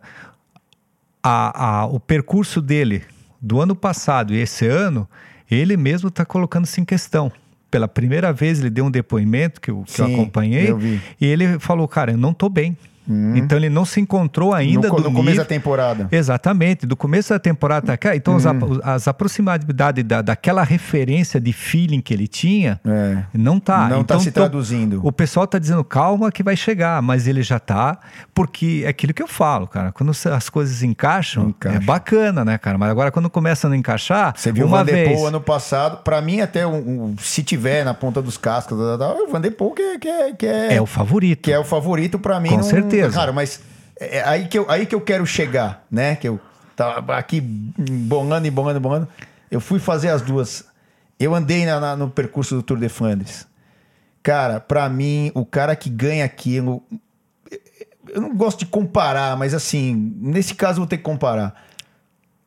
a, a, o percurso dele do ano passado e esse ano, ele mesmo está colocando-se em questão pela primeira vez ele deu um depoimento que eu, que Sim, eu acompanhei eu e ele falou, cara, eu não estou bem. Uhum. Então ele não se encontrou ainda no, do no começo nível... da temporada. Exatamente, do começo da temporada até cá. Então uhum. as, as aproximadades da, daquela referência de feeling que ele tinha é. não tá. Não tá então, tá se traduzindo. O pessoal tá dizendo calma que vai chegar, mas ele já tá, porque é aquilo que eu falo, cara. Quando as coisas encaixam, Encaixa. é bacana, né, cara? Mas agora quando começa a não encaixar, você viu uma o Van vez... ano passado, para mim até um, um, se tiver na ponta dos cascos, o Van Der Poel que, que, que é é o favorito. Que é o favorito para mim. Com não, certeza. Cara, mas é, é aí que, eu, aí que eu quero chegar, né? Que eu tava aqui bolando e bolando e bolando. Eu fui fazer as duas. Eu andei na, na, no percurso do Tour de Flandres. Cara, para mim, o cara que ganha aquilo. Eu não gosto de comparar, mas assim, nesse caso eu vou ter que comparar.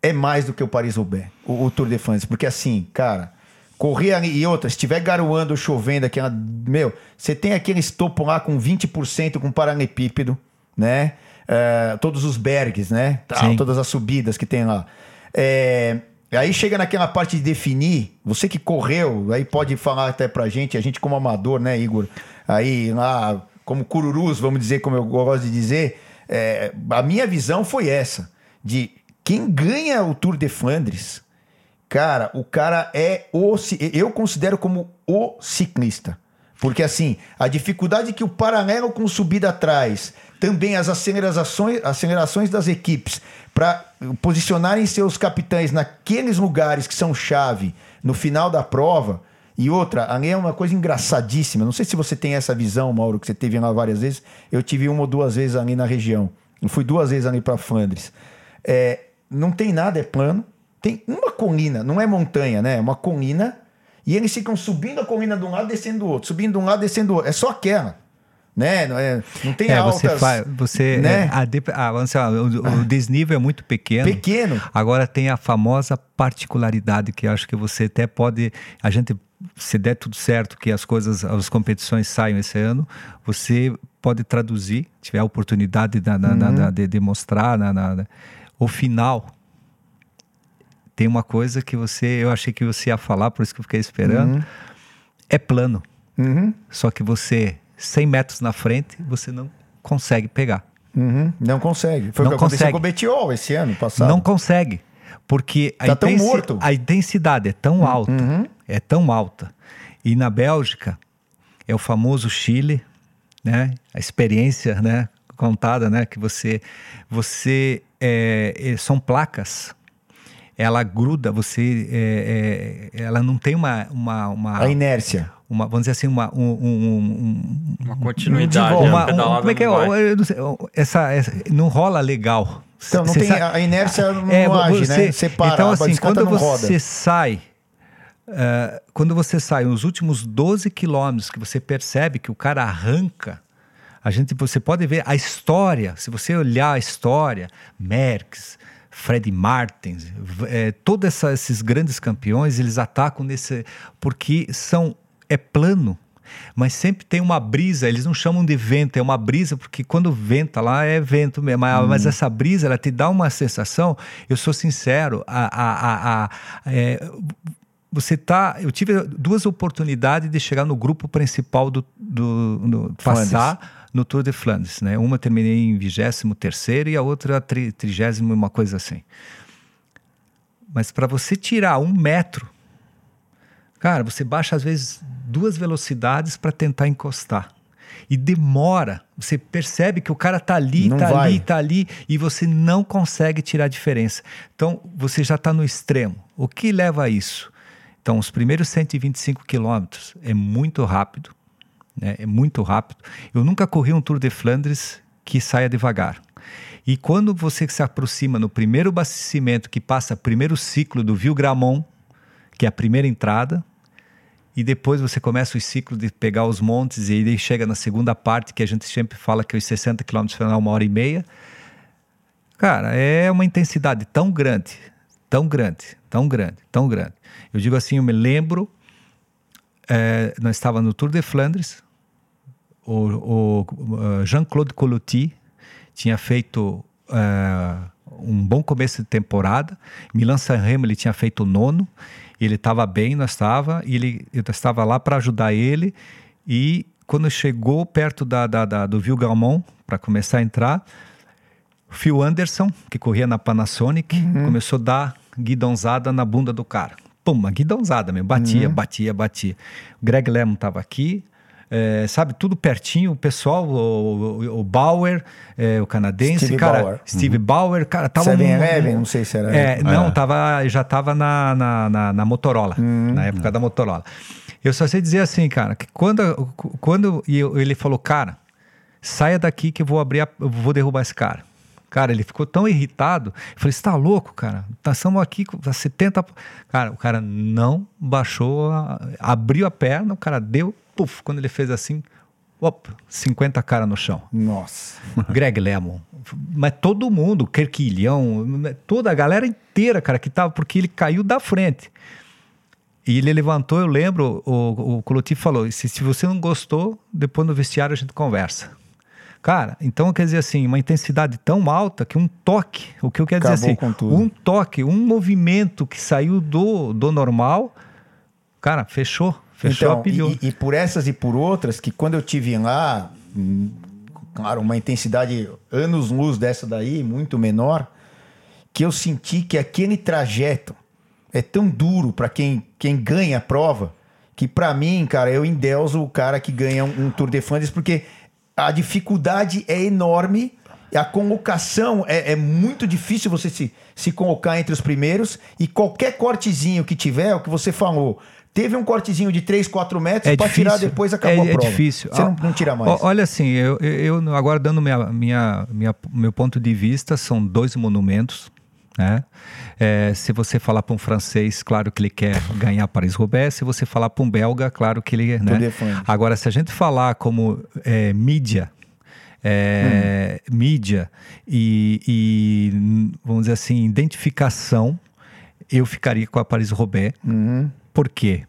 É mais do que o Paris-Roubaix, o, o Tour de Flandres. Porque assim, cara, correr e outra, se estiver garoando ou chovendo, aquela. Meu, você tem aquele estopo lá com 20% com paralelepípedo né? É, todos os bergs, né? Tal, todas as subidas que tem lá. É, aí chega naquela parte de definir, você que correu, aí pode falar até pra gente, a gente como amador, né, Igor? Aí lá, como cururus, vamos dizer, como eu gosto de dizer, é, a minha visão foi essa, de quem ganha o Tour de Flandres, cara, o cara é o... Eu considero como o ciclista. Porque assim, a dificuldade que o paralelo com subida atrás, também as acelerações, acelerações das equipes para posicionarem seus capitães naqueles lugares que são chave no final da prova. E outra, ali é uma coisa engraçadíssima. Não sei se você tem essa visão, Mauro, que você teve lá várias vezes. Eu tive uma ou duas vezes ali na região. Eu fui duas vezes ali para Flandres. É, não tem nada, é plano. Tem uma colina, não é montanha, né? É uma colina e eles ficam subindo a colina de um lado, descendo do outro, subindo de um lado, descendo do outro. É só aquela. né? Não, é, não tem é, altas... Você, faz, você né? É, a, a, o, o desnível é muito pequeno. Pequeno. Agora tem a famosa particularidade que acho que você até pode... A gente, se der tudo certo, que as coisas, as competições saiam esse ano, você pode traduzir, tiver a oportunidade de, uhum. de, de mostrar na, na, o final tem uma coisa que você, eu achei que você ia falar, por isso que eu fiquei esperando. Uhum. É plano. Uhum. Só que você, 100 metros na frente, você não consegue pegar. Uhum. Não consegue. Foi não o que consegue. aconteceu com o Betiol esse ano passado. Não consegue. Porque tá a, intensi a, intensidade é tão alta, uhum. é tão alta. E na Bélgica, é o famoso Chile, né? A experiência, né? Contada, né? Que você, você é, são placas ela gruda, você, é, é, ela não tem uma, uma, uma, a inércia, uma, vamos dizer assim, uma, um, um, uma continuidade, um, uma, como é que é, essa, essa, não rola legal. Então não tem sabe, a inércia não é, age, você, né? Você para, então assim, quando você roda. sai Uh, quando você sai nos últimos 12 quilômetros que você percebe que o cara arranca, a gente, você pode ver a história, se você olhar a história, Merckx, Fred Martins, é, todos esses grandes campeões, eles atacam nesse. porque são. é plano. Mas sempre tem uma brisa, eles não chamam de vento, é uma brisa, porque quando venta lá é vento mesmo. Hum. Mas essa brisa, ela te dá uma sensação, eu sou sincero, a, a, a, a é, você tá. Eu tive duas oportunidades de chegar no grupo principal do, do, do passar no Tour de Flandres, né? Uma terminei em 23 e a outra 30, uma coisa assim. Mas para você tirar um metro, cara, você baixa às vezes duas velocidades para tentar encostar. E demora. Você percebe que o cara tá ali, não tá vai. ali, tá ali, e você não consegue tirar a diferença. Então, você já está no extremo. O que leva a isso? Então, os primeiros 125 quilômetros é muito rápido né? é muito rápido. Eu nunca corri um Tour de Flandres que saia devagar. E quando você se aproxima no primeiro abastecimento que passa primeiro ciclo do Ville Gramont, que é a primeira entrada, e depois você começa o ciclo de pegar os montes e aí chega na segunda parte que a gente sempre fala que é os 60 km final uma hora e meia. Cara, é uma intensidade tão grande, tão grande, tão grande, tão grande. Eu digo assim, eu me lembro é, nós estávamos no Tour de Flandres, o, o Jean-Claude Colotti tinha feito uh, um bom começo de temporada, Milan Sanremo ele tinha feito nono, ele estava bem, nós estava, e ele, eu estava lá para ajudar ele, e quando chegou perto da, da, da do Vilgamon, para começar a entrar, Phil Anderson, que corria na Panasonic, uhum. começou a dar guidonzada na bunda do cara pum, uma guidãozada mesmo. Batia, uhum. batia, batia. O Greg Lemon estava aqui, é, sabe, tudo pertinho, o pessoal, o, o, o Bauer, é, o canadense, Steve cara, Bauer. Steve uhum. Bauer, cara, tava... Seven um, Eleven, não sei se era... É, não, é. Tava, já tava na, na, na, na Motorola, uhum. na época da Motorola. Eu só sei dizer assim, cara, que quando, quando ele falou, cara, saia daqui que eu vou abrir, a, eu vou derrubar esse cara. Cara, ele ficou tão irritado. Eu falei, você tá louco, cara? Nós estamos aqui com 70. Cara, o cara não baixou, a... abriu a perna, o cara deu, puf, quando ele fez assim, op, 50 cara no chão. Nossa. Greg Lemon. Mas todo mundo, Kerquilhão, toda a galera inteira, cara, que tava, porque ele caiu da frente. E ele levantou, eu lembro, o, o falou: se, se você não gostou, depois no vestiário a gente conversa. Cara, então quer dizer assim, uma intensidade tão alta que um toque, o que eu quero Acabou dizer assim, um toque, um movimento que saiu do, do normal, cara, fechou, fechou então, a E, e por essas e por outras, que quando eu tive lá, claro, uma intensidade anos-luz dessa daí, muito menor, que eu senti que aquele trajeto é tão duro para quem, quem ganha a prova, que para mim, cara, eu endeuso o cara que ganha um, um Tour de Flandres, porque a dificuldade é enorme. A colocação é, é, muito difícil você se, se colocar entre os primeiros. E qualquer cortezinho que tiver, é o que você falou, teve um cortezinho de 3, 4 metros é para tirar depois acabou é, a prova. É difícil. Você não, não tira mais. Olha assim, eu, eu agora dando minha, minha, minha, meu ponto de vista, são dois monumentos. Né? É, se você falar para um francês, claro que ele quer ganhar Paris-Roubaix. Se você falar para um belga, claro que ele. Né? Agora, se a gente falar como é, mídia, é, hum. mídia e, e, vamos dizer assim, identificação, eu ficaria com a Paris-Roubaix. Uhum. Por quê?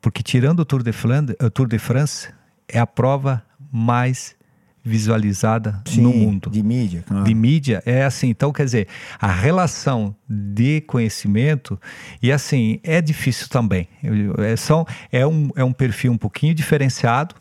Porque tirando o Tour de, Flandre, o Tour de France, é a prova mais visualizada Sim, no mundo. De mídia. Claro. De mídia é assim. Então, quer dizer, a relação de conhecimento, e assim, é difícil também. É, são, é, um, é um perfil um pouquinho diferenciado.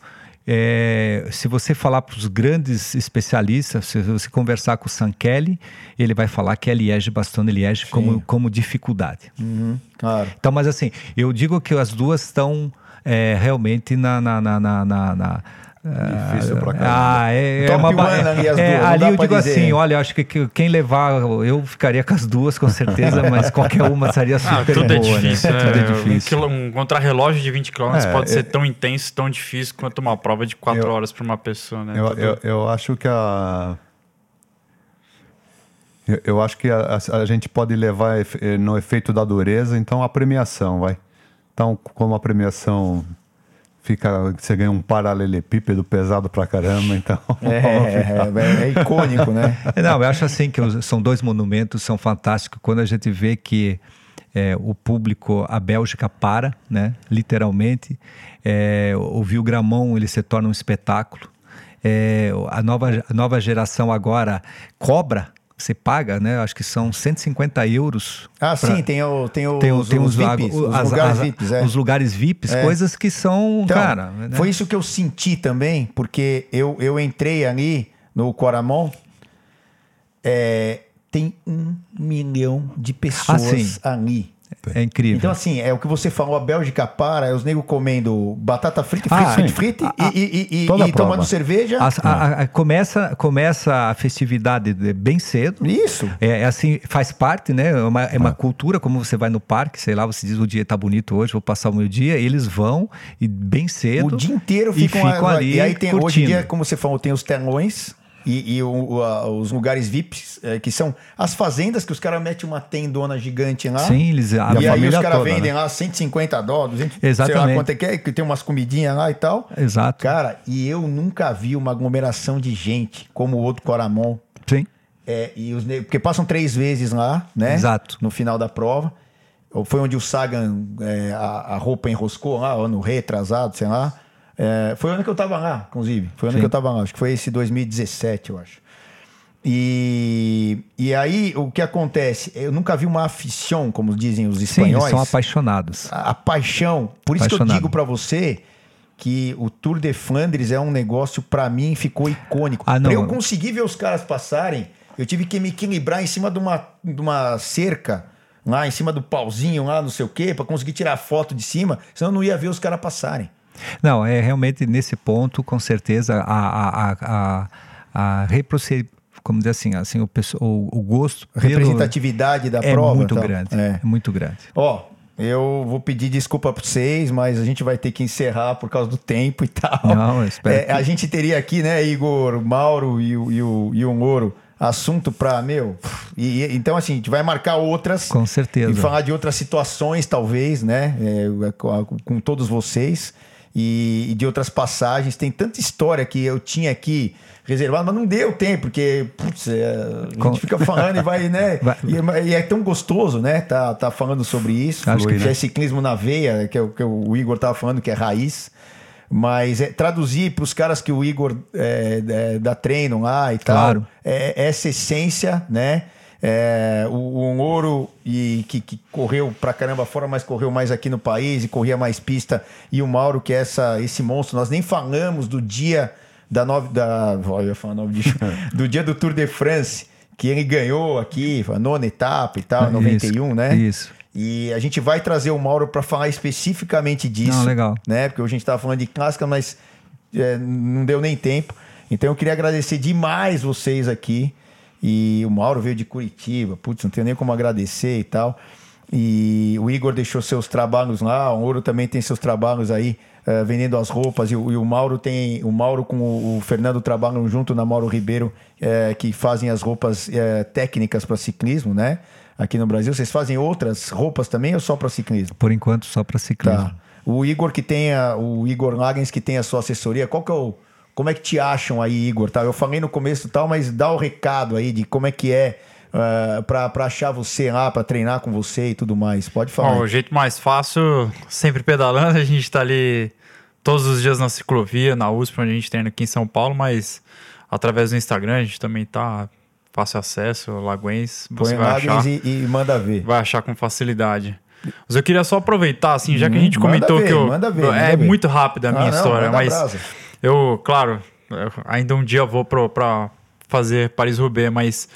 É, se você falar para os grandes especialistas, se você conversar com o Sankeli, ele vai falar que é Liege, Bastogne Liege como, como dificuldade. Uhum, claro. Então, mas assim, eu digo que as duas estão é, realmente na, na, na, na, na Difícil pra caramba. Ah, é, é uma ali, é, ali eu digo dizer. assim, olha, acho que, que, quem levar, eu ficaria com as duas com certeza, mas qualquer uma seria ah, super ah, tudo boa, é difícil, né? Tudo é difícil. Um, um contrarrelógio de 20 km é, pode ser tão intenso, tão difícil quanto uma prova de 4 eu, horas para uma pessoa, né? Eu, eu, eu, acho que a eu, eu acho que a, a, a, gente pode levar no efeito da dureza, então a premiação, vai. Então, como a premiação fica, você ganha um paralelepípedo pesado pra caramba, então. É, é, é, icônico, né? Não, eu acho assim que são dois monumentos, são fantásticos. Quando a gente vê que é, o público, a Bélgica para, né? Literalmente. É, o Viu Gramont ele se torna um espetáculo. É, a, nova, a nova geração agora cobra você paga, né? Acho que são 150 euros. Ah, pra... sim, tem, o, tem, o, tem, os, tem os, VIPs, os, as, lugares as, VIPs. É. Os lugares VIPs, é. coisas que são, então, cara... Né? Foi isso que eu senti também, porque eu, eu entrei ali no Coramon, é, tem um milhão de pessoas ah, ali. É incrível. Então, assim, é o que você falou, a Bélgica para, é os negros comendo batata frita, frita, ah, frita, frita a, e, e, e, e tomando cerveja. A, a, começa, começa a festividade bem cedo. Isso. É, é assim, faz parte, né? É uma, é uma ah. cultura, como você vai no parque, sei lá, você diz o dia tá bonito hoje, vou passar o meu dia, eles vão e bem cedo. O dia inteiro ficam, ficam ali. E aí tem, hoje em dia, como você falou, tem os telões e, e o, o, os lugares VIPs, é, que são as fazendas que os caras metem uma tendona gigante lá. Sim, eles a E aí os caras vendem né? lá 150 dólares, 200, Exatamente. sei lá quanto é que é, que tem umas comidinhas lá e tal. Exato. Cara, e eu nunca vi uma aglomeração de gente como o outro Coramon. Sim. É, e os, porque passam três vezes lá, né? Exato. No final da prova. Foi onde o Sagan, é, a, a roupa enroscou lá, ano retrasado, sei lá. É, foi o ano que eu tava lá, inclusive. Foi o ano Sim. que eu tava lá. Acho que foi esse 2017, eu acho. E, e aí, o que acontece? Eu nunca vi uma afição, como dizem os espanhóis. Sim, eles são apaixonados. A, a paixão. Por isso Apaixonado. que eu digo para você que o Tour de Flandres é um negócio, para mim, ficou icônico. Ah, pra eu conseguir ver os caras passarem, eu tive que me equilibrar em cima de uma, de uma cerca, lá em cima do pauzinho, lá não sei o quê, para conseguir tirar foto de cima, senão eu não ia ver os caras passarem. Não, é realmente nesse ponto, com certeza, a, a, a, a como dizer assim, assim o, o, o gosto. A representatividade da é prova. Muito grande, é. é muito grande. Ó, eu vou pedir desculpa para vocês, mas a gente vai ter que encerrar por causa do tempo e tal. Não, espero. É, que... A gente teria aqui, né, Igor, Mauro e, o, e, o, e o Moro, assunto para meu. E, então, assim, a gente vai marcar outras. Com certeza. E falar de outras situações, talvez, né, é, com, com todos vocês e, e, de outras passagens. Tem tanta história que eu tinha aqui reservado, mas não deu tempo, porque putz, é, a gente fica falando e vai, né? Vai. E, é, e, é tão gostoso, né? Tá, tá falando sobre isso. Acho que, é ciclismo na veia, que é o que o Igor tava falando, que é raiz. Mas é, traduzir para os caras que o Igor é, é, dá treino lá e claro. tal, é, essa essência, né? É, o, Ouro, e, que, que correu pra caramba fora, mas correu mais aqui no país e corria mais pista. E o Mauro, que é essa, esse monstro. Nós nem falamos do dia da nove. Da, eu ia falar nove de, do dia do Tour de France, que ele ganhou aqui, a nona etapa e tal, isso, 91, né? Isso. E a gente vai trazer o Mauro para falar especificamente disso. Não, legal. Né? Porque a gente estava falando de clássica, mas é, não deu nem tempo. Então eu queria agradecer demais vocês aqui. E o Mauro veio de Curitiba, putz, não tenho nem como agradecer e tal. E o Igor deixou seus trabalhos lá, o Ouro também tem seus trabalhos aí, uh, vendendo as roupas. E o, e o, Mauro tem. O Mauro com o, o Fernando trabalham junto na Mauro Ribeiro, uh, que fazem as roupas uh, técnicas para ciclismo, né? Aqui no Brasil. Vocês fazem outras roupas também ou só para ciclismo? Por enquanto, só para ciclismo. Tá. O Igor que tem a, o Igor Lagens que tem a sua assessoria, qual que é o. Como é que te acham aí, Igor? Tá? Eu falei no começo tal, mas dá o recado aí de como é que é uh, para achar você lá, para treinar com você e tudo mais? Pode falar. Bom, o jeito mais fácil, sempre pedalando, a gente está ali todos os dias na ciclovia, na USP, onde a gente treina aqui em São Paulo, mas através do Instagram a gente também tá fácil acesso, Laguens, você Põe vai achar. E, e, manda ver. Vai achar com facilidade. Mas eu queria só aproveitar, assim, já que a gente hum, comentou ver, que eu, ver, é muito rápido a minha ah, não, história, mas brasa. Eu, claro, ainda um dia vou para fazer Paris-Roubaix, mas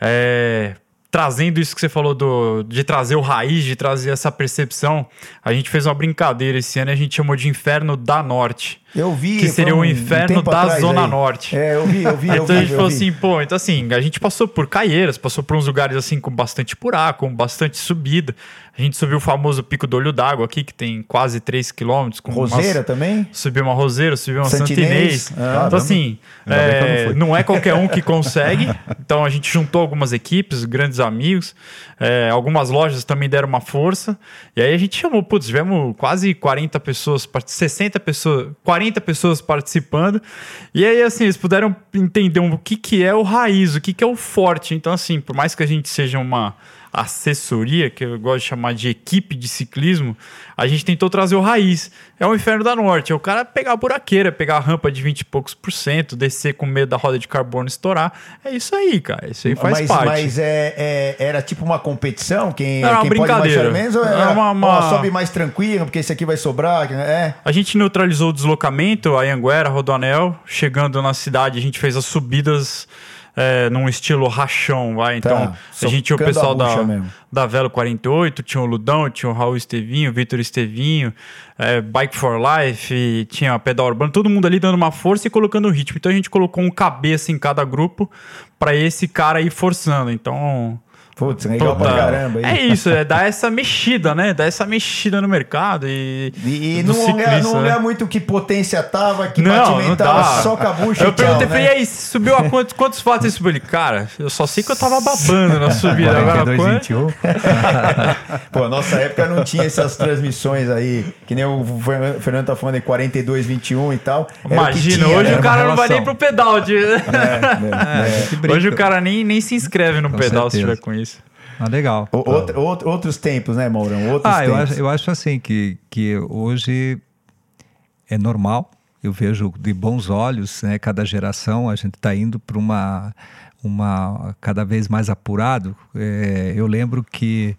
é, trazendo isso que você falou do, de trazer o raiz, de trazer essa percepção, a gente fez uma brincadeira esse ano e a gente chamou de Inferno da Norte. Eu vi. Que seria um, o inferno um da Zona aí. Norte. É, eu vi, eu vi. então vi, a gente falou vi. assim, pô, então assim, a gente passou por Caieiras, passou por uns lugares assim com bastante buraco, com bastante subida. A gente subiu o famoso Pico do Olho d'Água aqui, que tem quase 3 quilômetros. Roseira umas... também? Subiu uma roseira, subiu uma Santinês. Santinês. Ah, então, assim, é, não, não, é qualquer um que consegue. então, a gente juntou algumas equipes, grandes amigos. É, algumas lojas também deram uma força. E aí a gente chamou, putz, tivemos quase 40 pessoas, 60 pessoas, 40 pessoas participando. E aí, assim, eles puderam entender o que, que é o raiz, o que, que é o forte. Então, assim, por mais que a gente seja uma assessoria, que eu gosto de chamar de equipe de ciclismo, a gente tentou trazer o raiz. É o inferno da norte. É o cara pegar a buraqueira, pegar a rampa de 20 e poucos por cento, descer com medo da roda de carbono estourar. É isso aí, cara. Isso aí faz mas, parte. Mas é, é, era tipo uma competição? Quem, era uma quem brincadeira. pode menos? Ou é, uma, uma... Ó, sobe mais tranquilo, porque esse aqui vai sobrar? É. A gente neutralizou o deslocamento, a Anguera, Rodoanel. Chegando na cidade, a gente fez as subidas é, num estilo rachão, vai. Então, tá, a gente tinha o pessoal da, da Velo 48, tinha o Ludão, tinha o Raul Estevinho, o Vitor Estevinho, é, Bike for Life, tinha a Pedal Urbano, todo mundo ali dando uma força e colocando o ritmo. Então a gente colocou um cabeça em cada grupo para esse cara ir forçando. Então Putz, legal Toda... pra caramba. É isso, é dar essa mexida, né? Dar essa mexida no mercado e. E, e não, ciclista, olhar, não olhar né? muito que potência tava, que não, batimento tava, só com a bucha. Eu perguntei pra né? ele, aí, subiu a quantos, quantos fatos ele subiu? Ele, cara, eu só sei que eu tava babando na subida. 42, agora, 21. Pô, nossa época não tinha essas transmissões aí, que nem o Fernando tá falando em 42, 21 e tal. Imagina, tinha, hoje né? o cara não vai nem pro pedal. De... É, é, é, hoje o cara nem, nem se inscreve no com pedal certeza. se tiver com isso. Ah, legal. O, outro, outros tempos, né, Maurão? Outros ah. Eu, acho, eu acho assim que, que hoje é normal. Eu vejo de bons olhos, né? Cada geração a gente está indo para uma, uma cada vez mais apurado. É, eu lembro que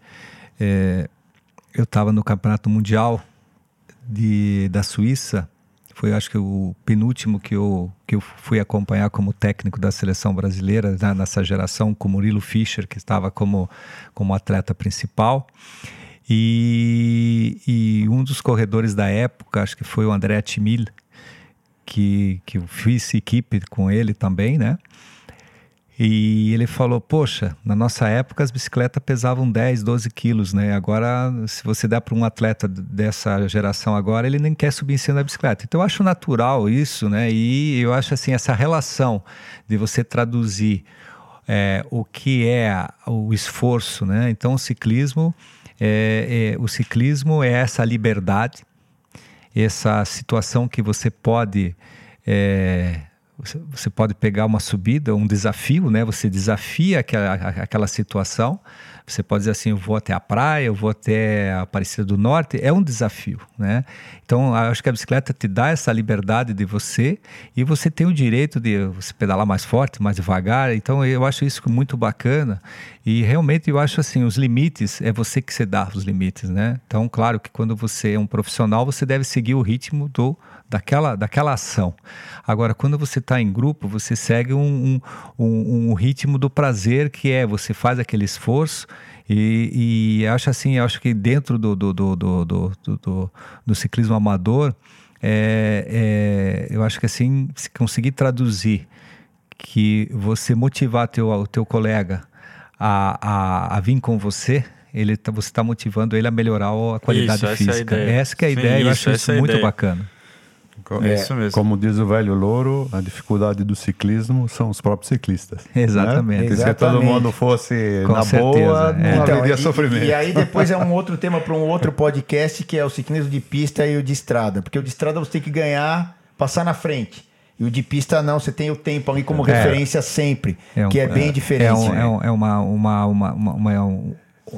é, eu estava no Campeonato Mundial de, da Suíça foi acho que o penúltimo que eu, que eu fui acompanhar como técnico da seleção brasileira né, nessa geração com Murilo Fischer, que estava como, como atleta principal. E, e um dos corredores da época, acho que foi o André Timil, que, que eu fiz equipe com ele também, né? E ele falou: Poxa, na nossa época as bicicletas pesavam 10, 12 quilos, né? Agora, se você der para um atleta dessa geração agora, ele nem quer subir em cima da bicicleta. Então eu acho natural isso, né? E eu acho assim, essa relação de você traduzir é, o que é o esforço, né? Então o ciclismo, é, é, o ciclismo é essa liberdade, essa situação que você pode. É, você pode pegar uma subida, um desafio, né? Você desafia aquela, aquela situação. Você pode dizer assim, eu vou até a praia, eu vou até a Aparecida do Norte. É um desafio, né? Então, acho que a bicicleta te dá essa liberdade de você e você tem o direito de você pedalar mais forte, mais devagar. Então, eu acho isso muito bacana. E realmente eu acho assim, os limites é você que se dá os limites, né? Então, claro que quando você é um profissional, você deve seguir o ritmo do daquela, daquela ação. Agora, quando você está em grupo, você segue um, um, um, um, ritmo do prazer, que é você faz aquele esforço. E, e acho assim, acho que dentro do, do, do, do, do, do, do ciclismo amador, é, é, eu acho que assim, se conseguir traduzir que você motivar teu, o teu colega a, a, a vir com você, ele tá, você está motivando ele a melhorar a qualidade isso, física. Essa é a ideia, essa é a ideia Sim, eu acho isso muito ideia. bacana. É, isso mesmo. Como diz o velho Louro, a dificuldade do ciclismo são os próprios ciclistas. Né? Exatamente. Né? Se todo mundo fosse Com na certeza, boa, é. não então, haveria sofrimento. E aí depois é um outro tema para um outro podcast, que é o ciclismo de pista e o de estrada. Porque o de estrada você tem que ganhar, passar na frente. E o de pista não, você tem o tempo ali como é, referência sempre, é um, que é bem é, diferente. É, um, é, é uma, uma, uma, uma, é um,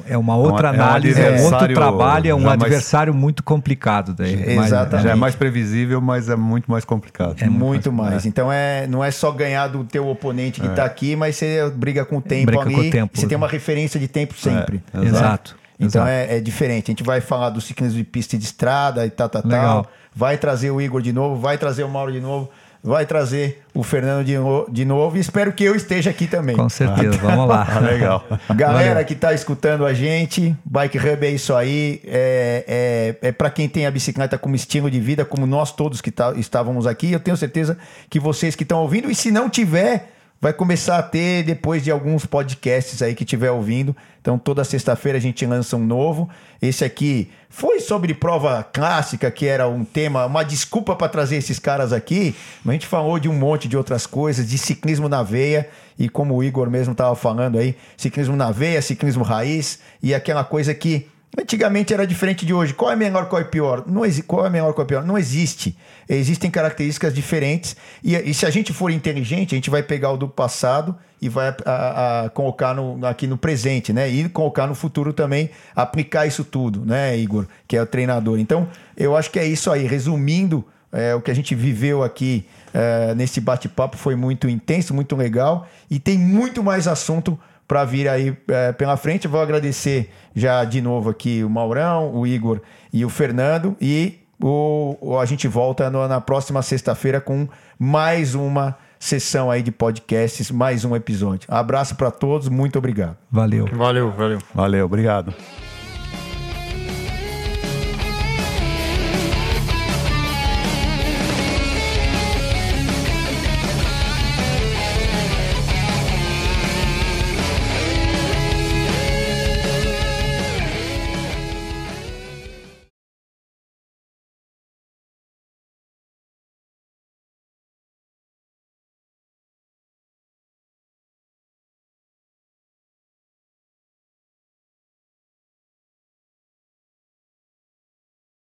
é uma outra é análise, é, um outro trabalho, é um adversário mais... muito complicado. Daí, Exatamente. já é mais previsível, mas é muito mais complicado. É muito mais. mais. É. Então é, não é só ganhar do teu oponente que está é. aqui, mas você briga com o tempo briga ali. Com o tempo. Você tem uma referência de tempo sempre. É, exato. Então é, é, diferente. A gente vai falar do ciclismo de pista e de estrada e tal, tal, tal. Vai trazer o Igor de novo, vai trazer o Mauro de novo vai trazer o Fernando de, no, de novo e espero que eu esteja aqui também. Com certeza, vamos lá. Ah, legal. Galera Valeu. que está escutando a gente, Bike Hub é isso aí. É, é, é para quem tem a bicicleta como estilo de vida, como nós todos que tá, estávamos aqui. Eu tenho certeza que vocês que estão ouvindo, e se não tiver vai começar a ter depois de alguns podcasts aí que tiver ouvindo. Então toda sexta-feira a gente lança um novo. Esse aqui foi sobre prova clássica, que era um tema, uma desculpa para trazer esses caras aqui. Mas a gente falou de um monte de outras coisas, de ciclismo na veia e como o Igor mesmo estava falando aí, ciclismo na veia, ciclismo raiz e aquela coisa que Antigamente era diferente de hoje. Qual é melhor, qual é pior? Não qual é melhor, qual é pior? Não existe. Existem características diferentes. E, e, se a gente for inteligente, a gente vai pegar o do passado e vai a, a, colocar no, aqui no presente, né? E colocar no futuro também, aplicar isso tudo, né, Igor? Que é o treinador. Então, eu acho que é isso aí. Resumindo, é, o que a gente viveu aqui é, nesse bate-papo foi muito intenso, muito legal. E tem muito mais assunto para vir aí é, pela frente. Vou agradecer já de novo aqui o Maurão, o Igor e o Fernando. E o, a gente volta no, na próxima sexta-feira com mais uma sessão aí de podcasts, mais um episódio. Abraço para todos, muito obrigado. Valeu. Valeu, valeu. Valeu, obrigado.